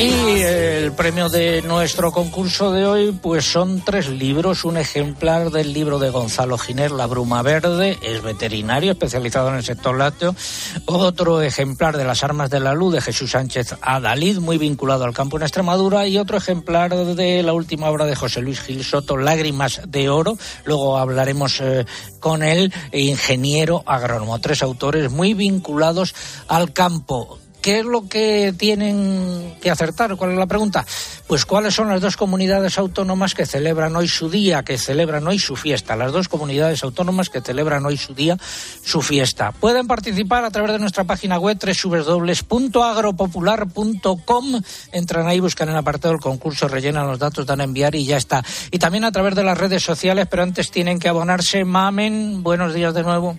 Y el premio de nuestro concurso de hoy, pues son tres libros. Un ejemplar del libro de Gonzalo Giner, La Bruma Verde, es veterinario especializado en el sector lácteo. Otro ejemplar de Las Armas de la Luz de Jesús Sánchez Adalid, muy vinculado al campo en Extremadura. Y otro ejemplar de la última obra de José Luis Gil Soto, Lágrimas de Oro. Luego hablaremos eh, con él, ingeniero agrónomo. Tres autores muy vinculados al campo ¿Qué es lo que tienen que acertar? ¿Cuál es la pregunta? Pues cuáles son las dos comunidades autónomas que celebran hoy su día, que celebran hoy su fiesta. Las dos comunidades autónomas que celebran hoy su día, su fiesta. Pueden participar a través de nuestra página web www.agropopular.com. Entran ahí, buscan el apartado del concurso, rellenan los datos, dan a enviar y ya está. Y también a través de las redes sociales, pero antes tienen que abonarse. Mamen, buenos días de nuevo.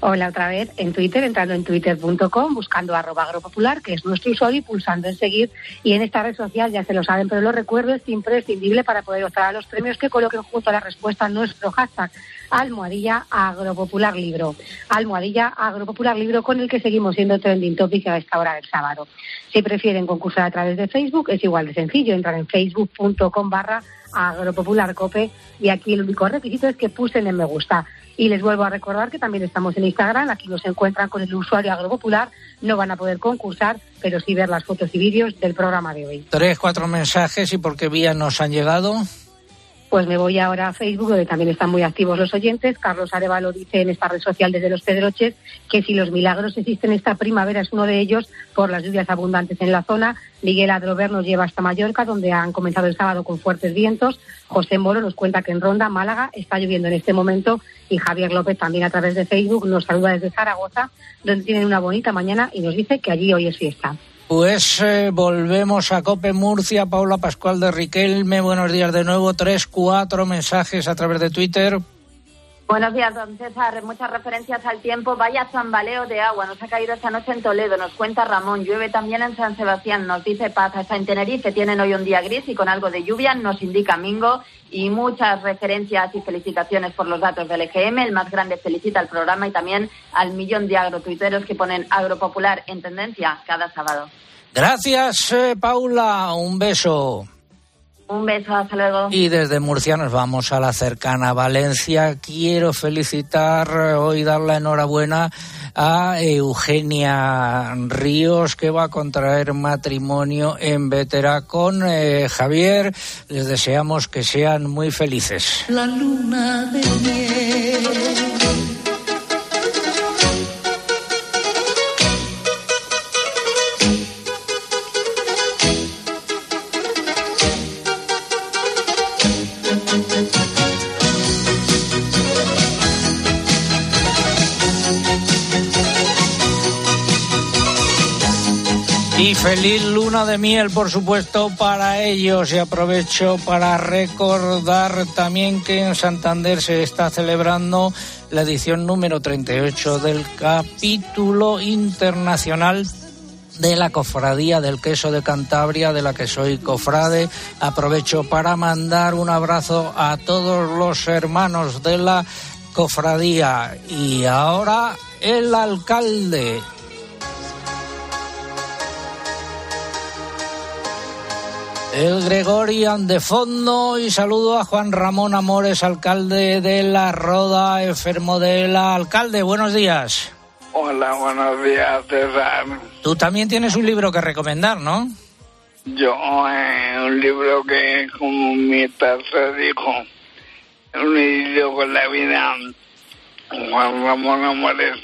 Hola otra vez en Twitter, entrando en twitter.com, buscando arroba agropopular, que es nuestro usuario, y pulsando en seguir. Y en esta red social ya se lo saben, pero lo recuerdo, es imprescindible para poder optar a los premios que coloquen junto a la respuesta a nuestro hashtag almohadilla agropopular libro. Almohadilla agropopular libro con el que seguimos siendo trending topic a esta hora del sábado. Si prefieren concursar a través de Facebook, es igual de sencillo, entran en facebook.com barra agropopularcope y aquí el único requisito es que pusen en me gusta. Y les vuelvo a recordar que también estamos en Instagram, aquí nos encuentran con el usuario agropopular, no van a poder concursar, pero sí ver las fotos y vídeos del programa de hoy. Tres, cuatro mensajes y por qué vía nos han llegado. Pues me voy ahora a Facebook, donde también están muy activos los oyentes. Carlos Arevalo dice en esta red social desde Los Pedroches que si los milagros existen esta primavera es uno de ellos por las lluvias abundantes en la zona. Miguel Adrover nos lleva hasta Mallorca, donde han comenzado el sábado con fuertes vientos. José Moro nos cuenta que en Ronda, Málaga, está lloviendo en este momento. Y Javier López también a través de Facebook nos saluda desde Zaragoza, donde tienen una bonita mañana y nos dice que allí hoy es fiesta. Pues eh, volvemos a Cope Murcia. Paula Pascual de Riquelme, buenos días de nuevo. Tres, cuatro mensajes a través de Twitter. Buenos días, don César. Muchas referencias al tiempo. Vaya zambaleo de agua. Nos ha caído esta noche en Toledo. Nos cuenta Ramón. Llueve también en San Sebastián. Nos dice Paz. Hasta en Tenerife tienen hoy un día gris y con algo de lluvia. Nos indica Mingo. Y muchas referencias y felicitaciones por los datos del EGM. El más grande felicita al programa y también al millón de agrotuiteros que ponen Agropopular en tendencia cada sábado. Gracias, eh, Paula. Un beso. Un beso, hasta luego. Y desde Murcia nos vamos a la cercana Valencia. Quiero felicitar eh, hoy, dar la enhorabuena a Eugenia Ríos, que va a contraer matrimonio en Vetera con eh, Javier. Les deseamos que sean muy felices. La luna de miel. Y feliz luna de miel, por supuesto, para ellos. Y aprovecho para recordar también que en Santander se está celebrando la edición número 38 del capítulo internacional de la Cofradía del Queso de Cantabria, de la que soy cofrade. Aprovecho para mandar un abrazo a todos los hermanos de la cofradía. Y ahora el alcalde. El Gregorian de fondo y saludo a Juan Ramón Amores, alcalde de La Roda, enfermo de la alcalde. Buenos días. Hola, buenos días, César. Tú también tienes un libro que recomendar, ¿no? Yo, eh, un libro que, como mi tercer dijo, un idilio con la vida, Juan Ramón Amores,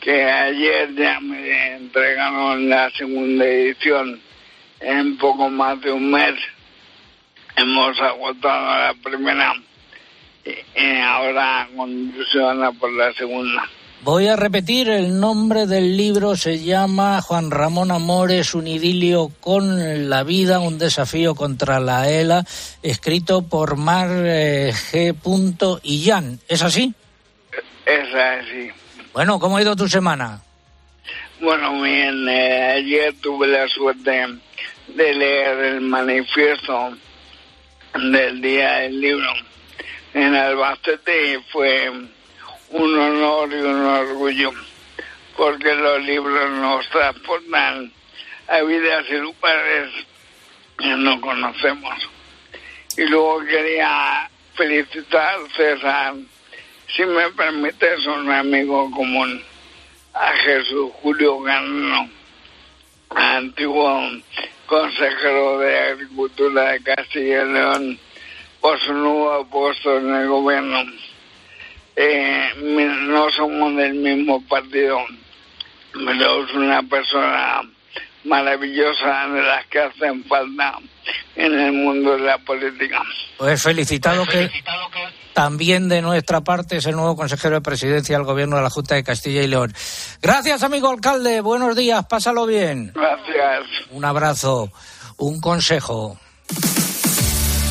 que ayer ya me entregaron la segunda edición en poco más de un mes. Hemos agotado la primera y, ahora condiciona por la segunda. Voy a repetir, el nombre del libro se llama Juan Ramón Amores, un idilio con la vida, un desafío contra la ELA, escrito por Mar eh, G. Illán. ¿Es así? Es así. Bueno, ¿cómo ha ido tu semana? Bueno, bien, eh, ayer tuve la suerte de leer el manifiesto del Día del Libro en Albacete fue un honor y un orgullo porque los libros nos transportan a vidas y lugares que no conocemos. Y luego quería felicitar, César, si me permites, un amigo común, a Jesús Julio Garno, antiguo consejero de Agricultura de Castilla y León, por su nuevo puesto en el gobierno. Eh, no somos del mismo partido, pero es una persona maravillosa de las que hacen falta en el mundo de la política. Pues felicitado que también de nuestra parte es el nuevo consejero de presidencia del gobierno de la Junta de Castilla y León. Gracias, amigo alcalde. Buenos días. Pásalo bien. Gracias. Un abrazo. Un consejo.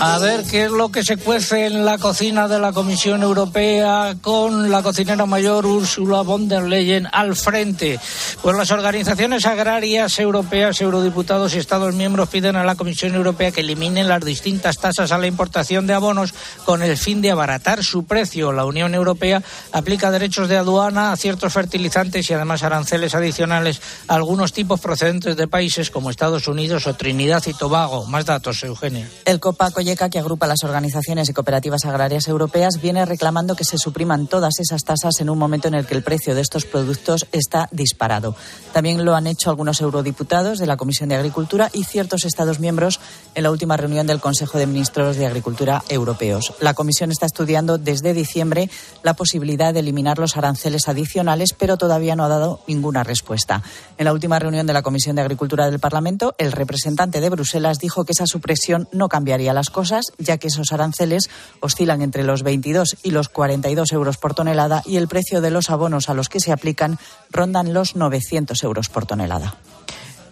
A ver qué es lo que se cuece en la cocina de la Comisión Europea con la cocinera mayor Ursula von der Leyen al frente. Pues las organizaciones agrarias europeas, eurodiputados y Estados miembros piden a la Comisión Europea que eliminen las distintas tasas a la importación de abonos con el fin de abaratar su precio. La Unión Europea aplica derechos de aduana a ciertos fertilizantes y además aranceles adicionales a algunos tipos procedentes de países como Estados Unidos o Trinidad y Tobago. Más datos, Eugenia. El COPA Coyeca, que agrupa las organizaciones y cooperativas agrarias europeas, viene reclamando que se supriman todas esas tasas en un momento en el que el precio de estos productos está disparado. También lo han hecho algunos eurodiputados de la Comisión de Agricultura y ciertos Estados miembros en la última reunión del Consejo de Ministros de Agricultura europeos. La Comisión está estudiando desde diciembre la posibilidad de eliminar los aranceles adicionales, pero todavía no ha dado ninguna respuesta. En la última reunión de la Comisión de Agricultura del Parlamento, el representante de Bruselas dijo que esa supresión no cambiaría las cosas, ya que esos aranceles oscilan entre los 22 y los 42 euros por tonelada y el precio de los abonos a los que se aplican rondan los 900 euros por tonelada.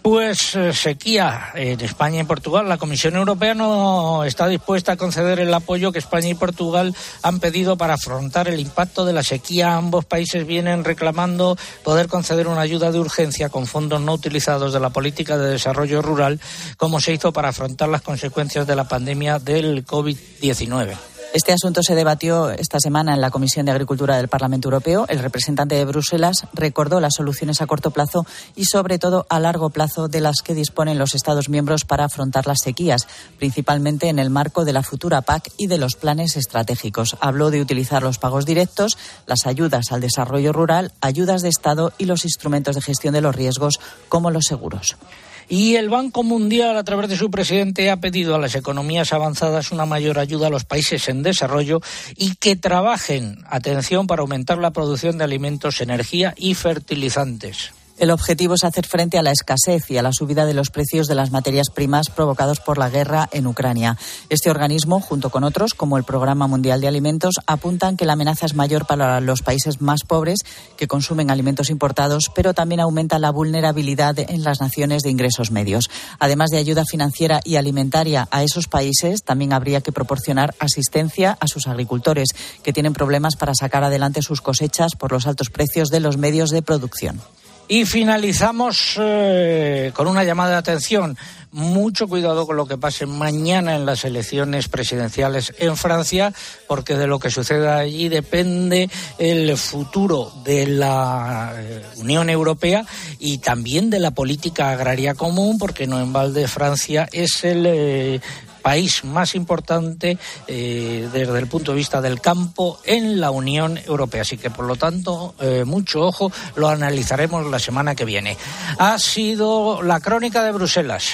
Pues eh, sequía en España y Portugal. La Comisión Europea no está dispuesta a conceder el apoyo que España y Portugal han pedido para afrontar el impacto de la sequía. Ambos países vienen reclamando poder conceder una ayuda de urgencia con fondos no utilizados de la política de desarrollo rural, como se hizo para afrontar las consecuencias de la pandemia del COVID-19. Este asunto se debatió esta semana en la Comisión de Agricultura del Parlamento Europeo. El representante de Bruselas recordó las soluciones a corto plazo y, sobre todo, a largo plazo de las que disponen los Estados miembros para afrontar las sequías, principalmente en el marco de la futura PAC y de los planes estratégicos. Habló de utilizar los pagos directos, las ayudas al desarrollo rural, ayudas de Estado y los instrumentos de gestión de los riesgos, como los seguros. Y el Banco Mundial, a través de su presidente, ha pedido a las economías avanzadas una mayor ayuda a los países en desarrollo y que trabajen, atención, para aumentar la producción de alimentos, energía y fertilizantes. El objetivo es hacer frente a la escasez y a la subida de los precios de las materias primas provocados por la guerra en Ucrania. Este organismo, junto con otros, como el Programa Mundial de Alimentos, apuntan que la amenaza es mayor para los países más pobres que consumen alimentos importados, pero también aumenta la vulnerabilidad en las naciones de ingresos medios. Además de ayuda financiera y alimentaria a esos países, también habría que proporcionar asistencia a sus agricultores, que tienen problemas para sacar adelante sus cosechas por los altos precios de los medios de producción. Y finalizamos eh, con una llamada de atención. Mucho cuidado con lo que pase mañana en las elecciones presidenciales en Francia, porque de lo que suceda allí depende el futuro de la eh, Unión Europea y también de la política agraria común, porque no en balde Francia es el eh, país más importante eh, desde el punto de vista del campo en la Unión Europea. Así que, por lo tanto, eh, mucho ojo, lo analizaremos la semana que viene. Ha sido la crónica de Bruselas.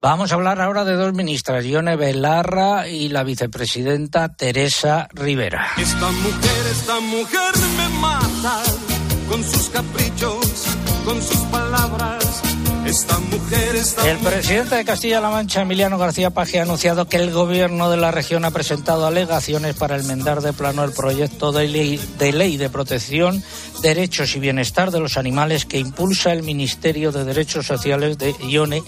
Vamos a hablar ahora de dos ministras, Ione Belarra y la vicepresidenta Teresa Rivera. Esta mujer, esta mujer me mata con sus caprichos, con sus palabras. Esta mujer está El presidente de Castilla-La Mancha, Emiliano García Paje, ha anunciado que el gobierno de la región ha presentado alegaciones para enmendar de plano el proyecto de ley, de ley de protección, derechos y bienestar de los animales que impulsa el Ministerio de Derechos Sociales de Ione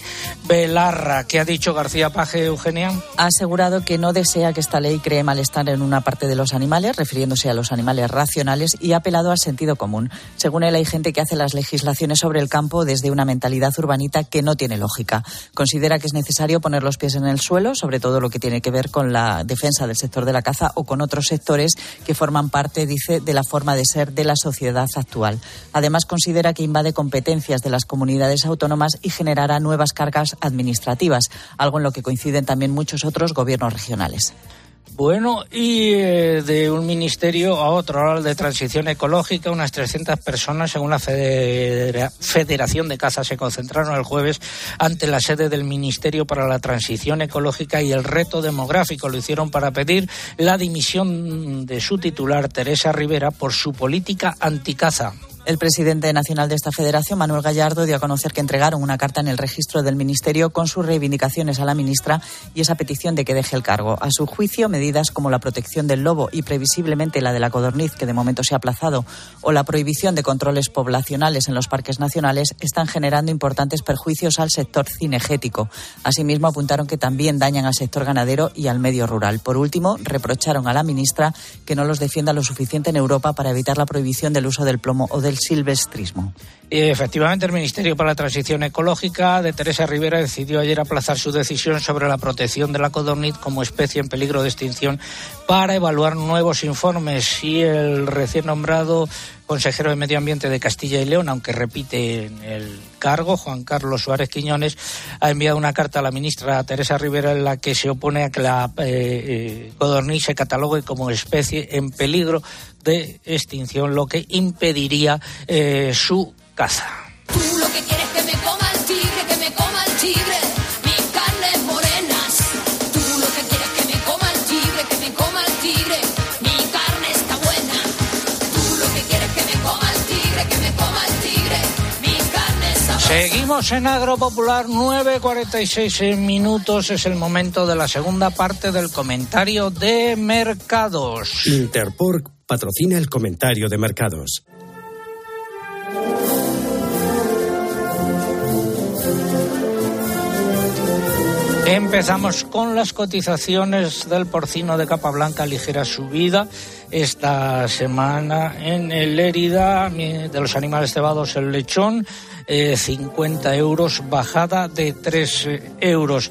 Belarra. ¿Qué ha dicho García Paje, Eugenia? Ha asegurado que no desea que esta ley cree malestar en una parte de los animales, refiriéndose a los animales racionales, y ha apelado al sentido común. Según él, hay gente que hace las legislaciones sobre el campo desde una mentalidad urbanita que no tiene lógica. Considera que es necesario poner los pies en el suelo, sobre todo lo que tiene que ver con la defensa del sector de la caza o con otros sectores que forman parte, dice, de la forma de ser de la sociedad actual. Además, considera que invade competencias de las comunidades autónomas y generará nuevas cargas administrativas, algo en lo que coinciden también muchos otros gobiernos regionales. Bueno, y eh, de un ministerio a otro, el de transición ecológica, unas 300 personas, según la Federa- Federación de Caza, se concentraron el jueves ante la sede del Ministerio para la Transición Ecológica y el Reto Demográfico. Lo hicieron para pedir la dimisión de su titular, Teresa Rivera, por su política anticaza. El presidente nacional de esta federación, Manuel Gallardo, dio a conocer que entregaron una carta en el registro del Ministerio con sus reivindicaciones a la ministra y esa petición de que deje el cargo. A su juicio, medidas como la protección del lobo y previsiblemente la de la codorniz, que de momento se ha aplazado, o la prohibición de controles poblacionales en los parques nacionales están generando importantes perjuicios al sector cinegético. Asimismo, apuntaron que también dañan al sector ganadero y al medio rural. Por último, reprocharon a la ministra que no los defienda lo suficiente en Europa para evitar la prohibición del uso del plomo o del silvestrismo. Y efectivamente, el Ministerio para la Transición Ecológica de Teresa Rivera decidió ayer aplazar su decisión sobre la protección de la codorniz como especie en peligro de extinción para evaluar nuevos informes. Y el recién nombrado consejero de Medio Ambiente de Castilla y León, aunque repite en el cargo, Juan Carlos Suárez Quiñones, ha enviado una carta a la ministra Teresa Rivera en la que se opone a que la eh, eh, codorniz se catalogue como especie en peligro de extinción, lo que impediría eh, su caza. Tú lo que quieres es que me coma el tigre, que me coma el tigre, mis carnes morenas. Tú lo que quieres es que me coma el tigre, que me coma el tigre, mi carne está buena. Tú lo que quieres es que me coma el tigre, que me coma el tigre, mi carne está buena. Seguimos en Agropopular 9.46 minutos. Es el momento de la segunda parte del comentario de mercados. Interpork patrocina el comentario de mercados. Empezamos con las cotizaciones del porcino de capa blanca, ligera subida esta semana en el Lérida, de los animales cebados el lechón, eh, 50 euros, bajada de 3 euros.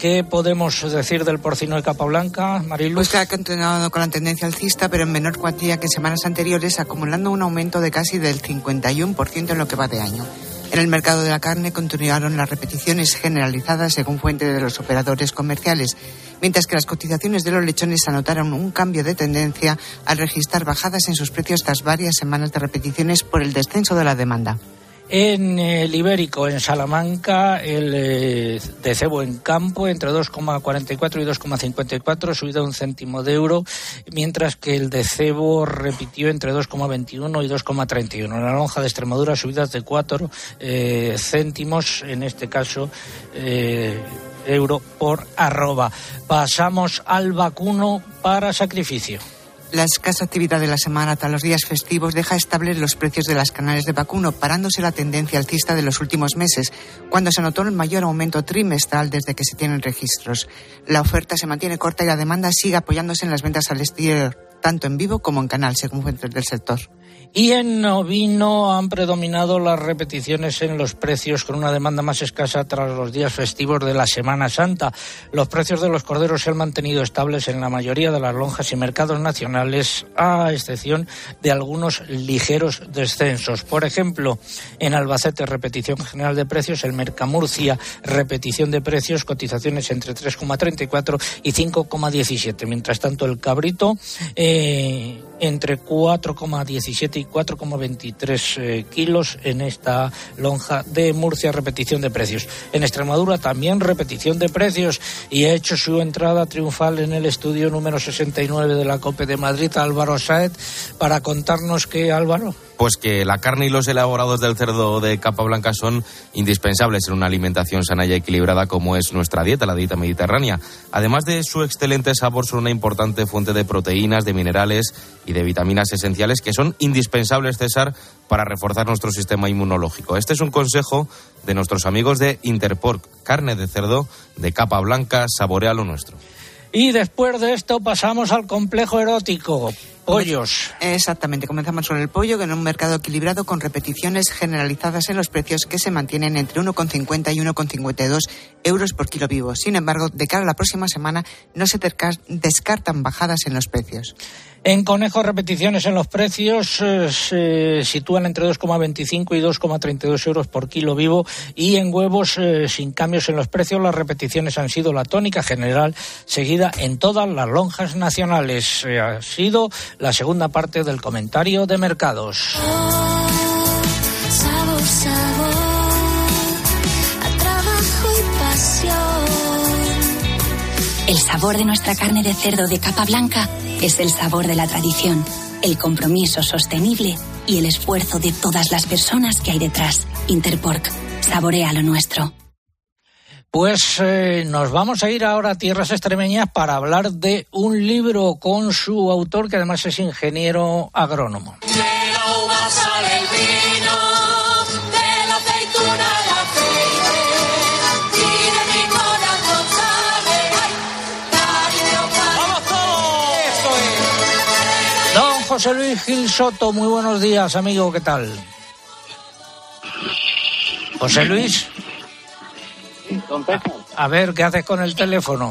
¿Qué podemos decir del porcino de capa blanca, Marilu? Pues que ha continuado con la tendencia alcista, pero en menor cuantía que semanas anteriores, acumulando un aumento de casi del 51% en lo que va de año. En el mercado de la carne continuaron las repeticiones generalizadas según fuente de los operadores comerciales, mientras que las cotizaciones de los lechones anotaron un cambio de tendencia al registrar bajadas en sus precios tras varias semanas de repeticiones por el descenso de la demanda. En el Ibérico, en Salamanca, el eh, de cebo en campo entre 2,44 y 2,54, subida un céntimo de euro, mientras que el de cebo repitió entre 2,21 y 2,31. En la lonja de Extremadura, subidas de 4 eh, céntimos, en este caso. Eh, euro por arroba. Pasamos al vacuno para sacrificio. La escasa actividad de la semana tras los días festivos deja estables los precios de las canales de vacuno, parándose la tendencia alcista de los últimos meses, cuando se notó el mayor aumento trimestral desde que se tienen registros. La oferta se mantiene corta y la demanda sigue apoyándose en las ventas al exterior, tanto en vivo como en canal, según fuentes del sector. Y en ovino han predominado las repeticiones en los precios con una demanda más escasa tras los días festivos de la Semana Santa. Los precios de los corderos se han mantenido estables en la mayoría de las lonjas y mercados nacionales, a excepción de algunos ligeros descensos. Por ejemplo, en Albacete, repetición general de precios, el Mercamurcia, repetición de precios, cotizaciones entre 3,34 y 5,17. Mientras tanto, el cabrito, eh, entre 4,17 y 4,23 eh, kilos en esta lonja de Murcia, repetición de precios. En Extremadura también repetición de precios y ha hecho su entrada triunfal en el estudio número 69 de la COPE de Madrid, Álvaro Saez, para contarnos que, Álvaro. Pues que la carne y los elaborados del cerdo de capa blanca son indispensables en una alimentación sana y equilibrada como es nuestra dieta, la dieta mediterránea. Además de su excelente sabor, son una importante fuente de proteínas, de minerales y de vitaminas esenciales que son indispensables, César, para reforzar nuestro sistema inmunológico. Este es un consejo de nuestros amigos de Interpork, carne de cerdo de capa blanca, saborea lo nuestro. Y después de esto pasamos al complejo erótico. Pollos. Exactamente, comenzamos con el pollo, que en un mercado equilibrado con repeticiones generalizadas en los precios que se mantienen entre 1,50 y 1,52 euros por kilo vivo. Sin embargo, de cara a la próxima semana no se descartan bajadas en los precios. En conejos, repeticiones en los precios eh, se sitúan entre 2,25 y 2,32 euros por kilo vivo y en huevos, eh, sin cambios en los precios, las repeticiones han sido la tónica general seguida en todas las lonjas nacionales. Eh, ha sido la segunda parte del comentario de mercados. El sabor de nuestra carne de cerdo de capa blanca es el sabor de la tradición, el compromiso sostenible y el esfuerzo de todas las personas que hay detrás. Interpork, saborea lo nuestro. Pues eh, nos vamos a ir ahora a tierras extremeñas para hablar de un libro con su autor que además es ingeniero agrónomo. De la uva sale el vino, de la aceituna el aceite, y de mi corazón sabe, ay, cariño, cariño. Don José Luis Gil Soto, muy buenos días, amigo, ¿qué tal? José Luis, Don César. a ver, ¿qué haces con el teléfono?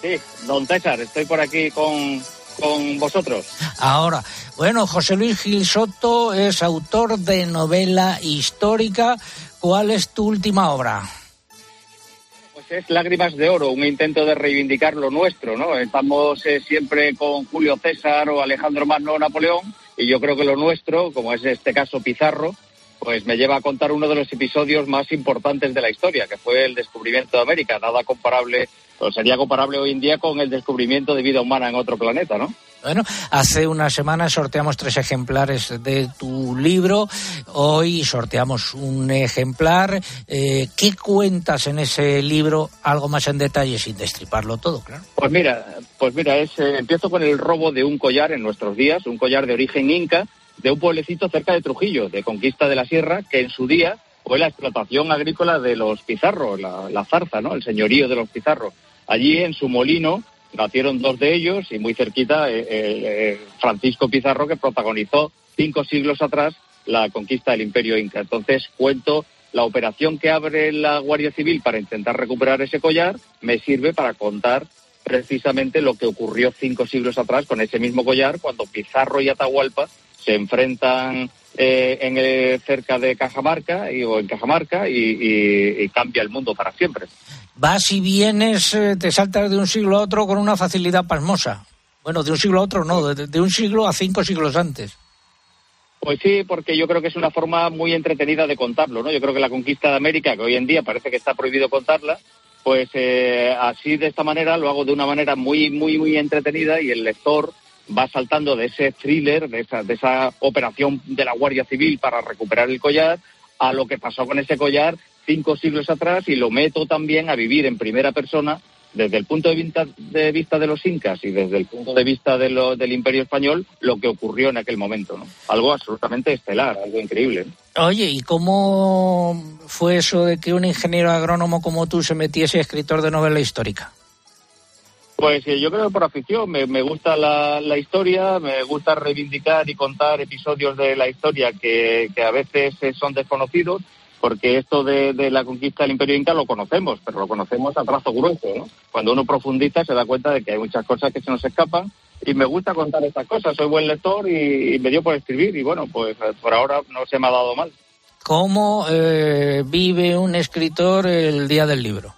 Sí, don César, estoy por aquí con, con vosotros. Ahora, bueno, José Luis Gil Soto es autor de novela histórica. ¿Cuál es tu última obra? Pues es Lágrimas de Oro, un intento de reivindicar lo nuestro, ¿no? Estamos eh, siempre con Julio César o Alejandro Magno o Napoleón, y yo creo que lo nuestro, como es este caso Pizarro, pues me lleva a contar uno de los episodios más importantes de la historia, que fue el descubrimiento de América, nada comparable, o sería comparable hoy en día con el descubrimiento de vida humana en otro planeta, ¿no? Bueno, hace una semana sorteamos tres ejemplares de tu libro. Hoy sorteamos un ejemplar. Eh, ¿Qué cuentas en ese libro? Algo más en detalle, sin destriparlo todo, claro. Pues mira, pues mira, es, eh, empiezo con el robo de un collar en nuestros días, un collar de origen inca, de un pueblecito cerca de Trujillo, de Conquista de la Sierra, que en su día fue la explotación agrícola de los Pizarro, la, la zarza, ¿no? El señorío de los Pizarro. Allí en su molino nacieron dos de ellos y muy cerquita eh, eh, Francisco Pizarro, que protagonizó cinco siglos atrás la conquista del Imperio Inca. Entonces cuento la operación que abre la Guardia Civil para intentar recuperar ese collar, me sirve para contar precisamente lo que ocurrió cinco siglos atrás con ese mismo collar, cuando Pizarro y Atahualpa se enfrentan eh, en el- cerca de Cajamarca y, o en Cajamarca y, y- y cambia el mundo para siempre. Vas y vienes, eh, te saltas de un siglo a otro con una facilidad pasmosa. Bueno, de un siglo a otro no, de, de un siglo a cinco siglos antes. Pues sí, porque yo creo que es una forma muy entretenida de contarlo, ¿no? Yo creo que la conquista de América, que hoy en día parece que está prohibido contarla, pues eh, así de esta manera lo hago de una manera muy, muy, muy entretenida y el lector va saltando de ese thriller, de esa, de esa operación de la Guardia Civil para recuperar el collar, a lo que pasó con ese collar cinco siglos atrás y lo meto también a vivir en primera persona desde el punto de vista de, los incas y desde el punto de vista de del imperio español lo que ocurrió en aquel momento. Algo absolutamente estelar, algo increíble. Oye, ¿y cómo fue eso de que un ingeniero agrónomo como tú se metiese escritor de novela histórica? Pues eh, yo creo que por afición, me, gusta la, la historia, me gusta reivindicar y contar episodios de la historia que, a veces eh, son desconocidos, porque esto de, de la conquista del Imperio Inca lo conocemos, pero lo conocemos a trazo grueso. ¿no? Cuando uno profundiza se da cuenta de que hay muchas cosas que se nos escapan y me gusta contar estas cosas. Soy buen lector y, y me dio por escribir y bueno, pues eh, por ahora no se me ha dado mal. ¿Cómo eh, vive un escritor el día del libro?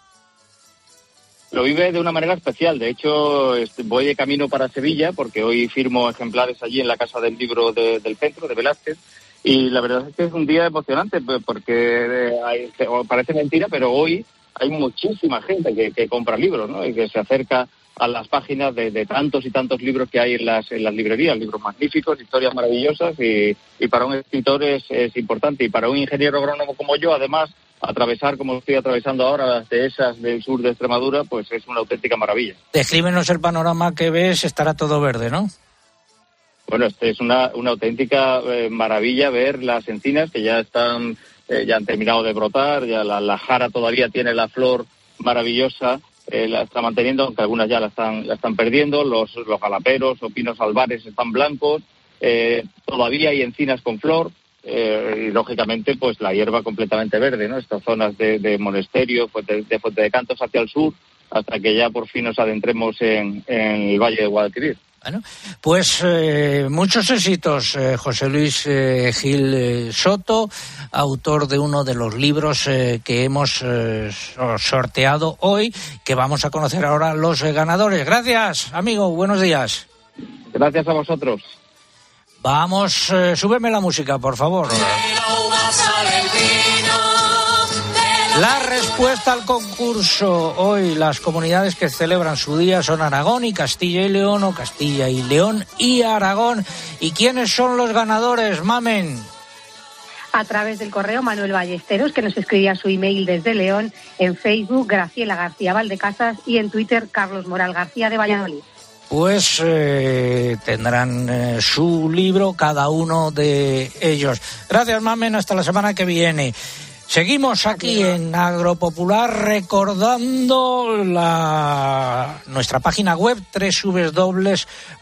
Lo vive de una manera especial. De hecho, este, voy de camino para Sevilla porque hoy firmo ejemplares allí en la Casa del Libro de- del Centro, de Velázquez. Y la verdad es que es un día emocionante porque eh, hay- parece mentira, pero hoy hay muchísima gente que, que compra libros ¿no? y que se acerca a las páginas de, de tantos y tantos libros que hay en las, en las librerías, libros magníficos, historias maravillosas y, y para un escritor es, es importante y para un ingeniero agrónomo como yo, además, atravesar como estoy atravesando ahora las dehesas del sur de Extremadura, pues es una auténtica maravilla. Descríbenos el panorama que ves, estará todo verde, ¿no? Bueno, este es una, una auténtica eh, maravilla ver las encinas que ya están, eh, ya han terminado de brotar, ya la, la jara todavía tiene la flor maravillosa, eh, la está manteniendo, aunque algunas ya la están, la están perdiendo, los, los galaperos o pinos albares están blancos, eh, todavía hay encinas con flor, eh, y lógicamente pues la hierba completamente verde, ¿no? Estas zonas de, de Monesterio, Fuente, de Fuente de Cantos hacia el sur, hasta que ya por fin nos adentremos en, en el Valle de Guadalquivir. Bueno, pues eh, muchos éxitos, eh, José Luis eh, Gil eh, Soto, autor de uno de los libros eh, que hemos eh, so- sorteado hoy, que vamos a conocer ahora los eh, ganadores. Gracias, amigo, buenos días. Gracias a vosotros. Vamos, eh, súbeme la música, por favor. La respuesta al concurso. Hoy las comunidades que celebran su día son Aragón y Castilla y León o Castilla y León y Aragón. ¿Y quiénes son los ganadores, mamen? a través del correo Manuel Ballesteros, que nos escribía su email desde León, en Facebook Graciela García Valdecasas y en Twitter Carlos Moral García de Valladolid. Pues eh, tendrán eh, su libro cada uno de ellos. Gracias, mamen. Hasta la semana que viene. Seguimos aquí en Agropopular recordando la, nuestra página web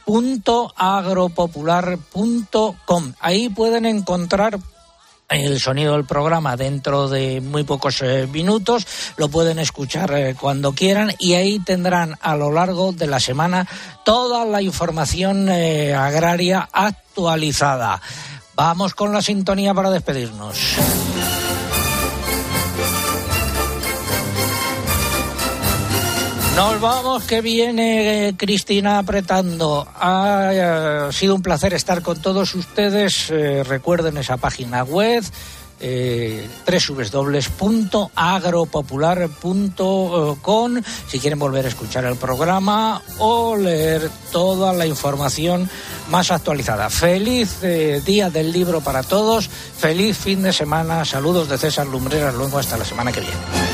www.agropopular.com. Ahí pueden encontrar el sonido del programa dentro de muy pocos eh, minutos. Lo pueden escuchar eh, cuando quieran y ahí tendrán a lo largo de la semana toda la información eh, agraria actualizada. Vamos con la sintonía para despedirnos. Nos vamos, que viene eh, Cristina apretando. Ha eh, sido un placer estar con todos ustedes. Eh, recuerden esa página web eh, www.agropopular.com si quieren volver a escuchar el programa o leer toda la información más actualizada. Feliz día del libro para todos, feliz fin de semana, saludos de César Lumbreras, luego hasta la semana que viene.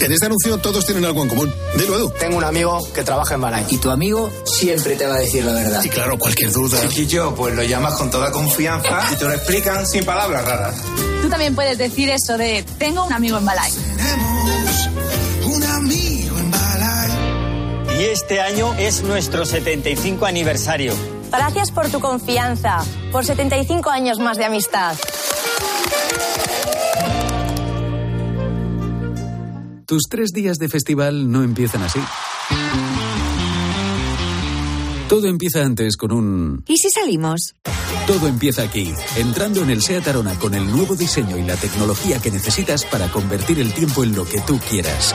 En este anuncio todos tienen algo en común. Dilo, Edu. Tengo un amigo que trabaja en Balay. Y tu amigo siempre te va a decir la verdad. Y claro, cualquier duda. Chiquillo, pues lo llamas con toda confianza y te lo explican sin palabras raras. Tú también puedes decir eso de tengo un amigo en Balay. Un amigo en Balay. Y este año es nuestro 75 aniversario. Gracias por tu confianza, por 75 años más de amistad. Tus tres días de festival no empiezan así. Todo empieza antes con un... ¿Y si salimos? Todo empieza aquí, entrando en el SEAT Arona con el nuevo diseño y la tecnología que necesitas para convertir el tiempo en lo que tú quieras.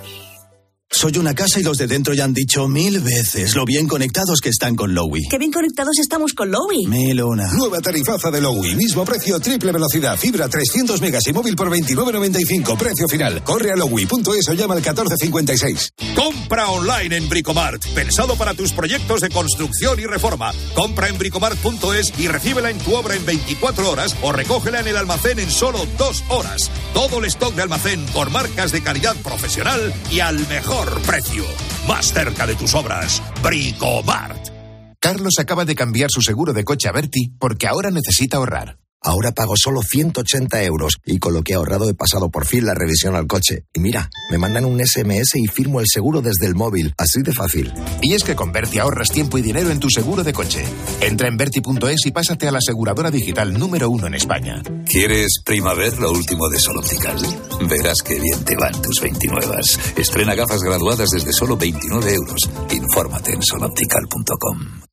Soy una casa y los de dentro ya han dicho mil veces lo bien conectados que están con Lowy. Qué bien conectados estamos con Lowy. Mil una. Nueva tarifaza de Lowy. Mismo precio, triple velocidad, fibra 300 megas y móvil por 29.95. Precio final. Corre a lowy.es o llama al 1456. Compra online en Bricomart. Pensado para tus proyectos de construcción y reforma. Compra en bricomart.es y recíbela en tu obra en 24 horas o recógela en el almacén en solo dos horas. Todo el stock de almacén por marcas de calidad profesional y al precio. Más cerca de tus obras. Bricomart. Carlos acaba de cambiar su seguro de coche a Berti porque ahora necesita ahorrar. Ahora pago solo 180 euros y con lo que he ahorrado he pasado por fin la revisión al coche. Y mira, me mandan un SMS y firmo el seguro desde el móvil. Así de fácil. Y es que con Berti ahorras tiempo y dinero en tu seguro de coche. Entra en Berti.es y pásate a la aseguradora digital número uno en España. ¿Quieres primavera lo último de Sol Optical? Verás qué bien te van tus 29. Estrena gafas graduadas desde solo 29 euros. Infórmate en soloptical.com.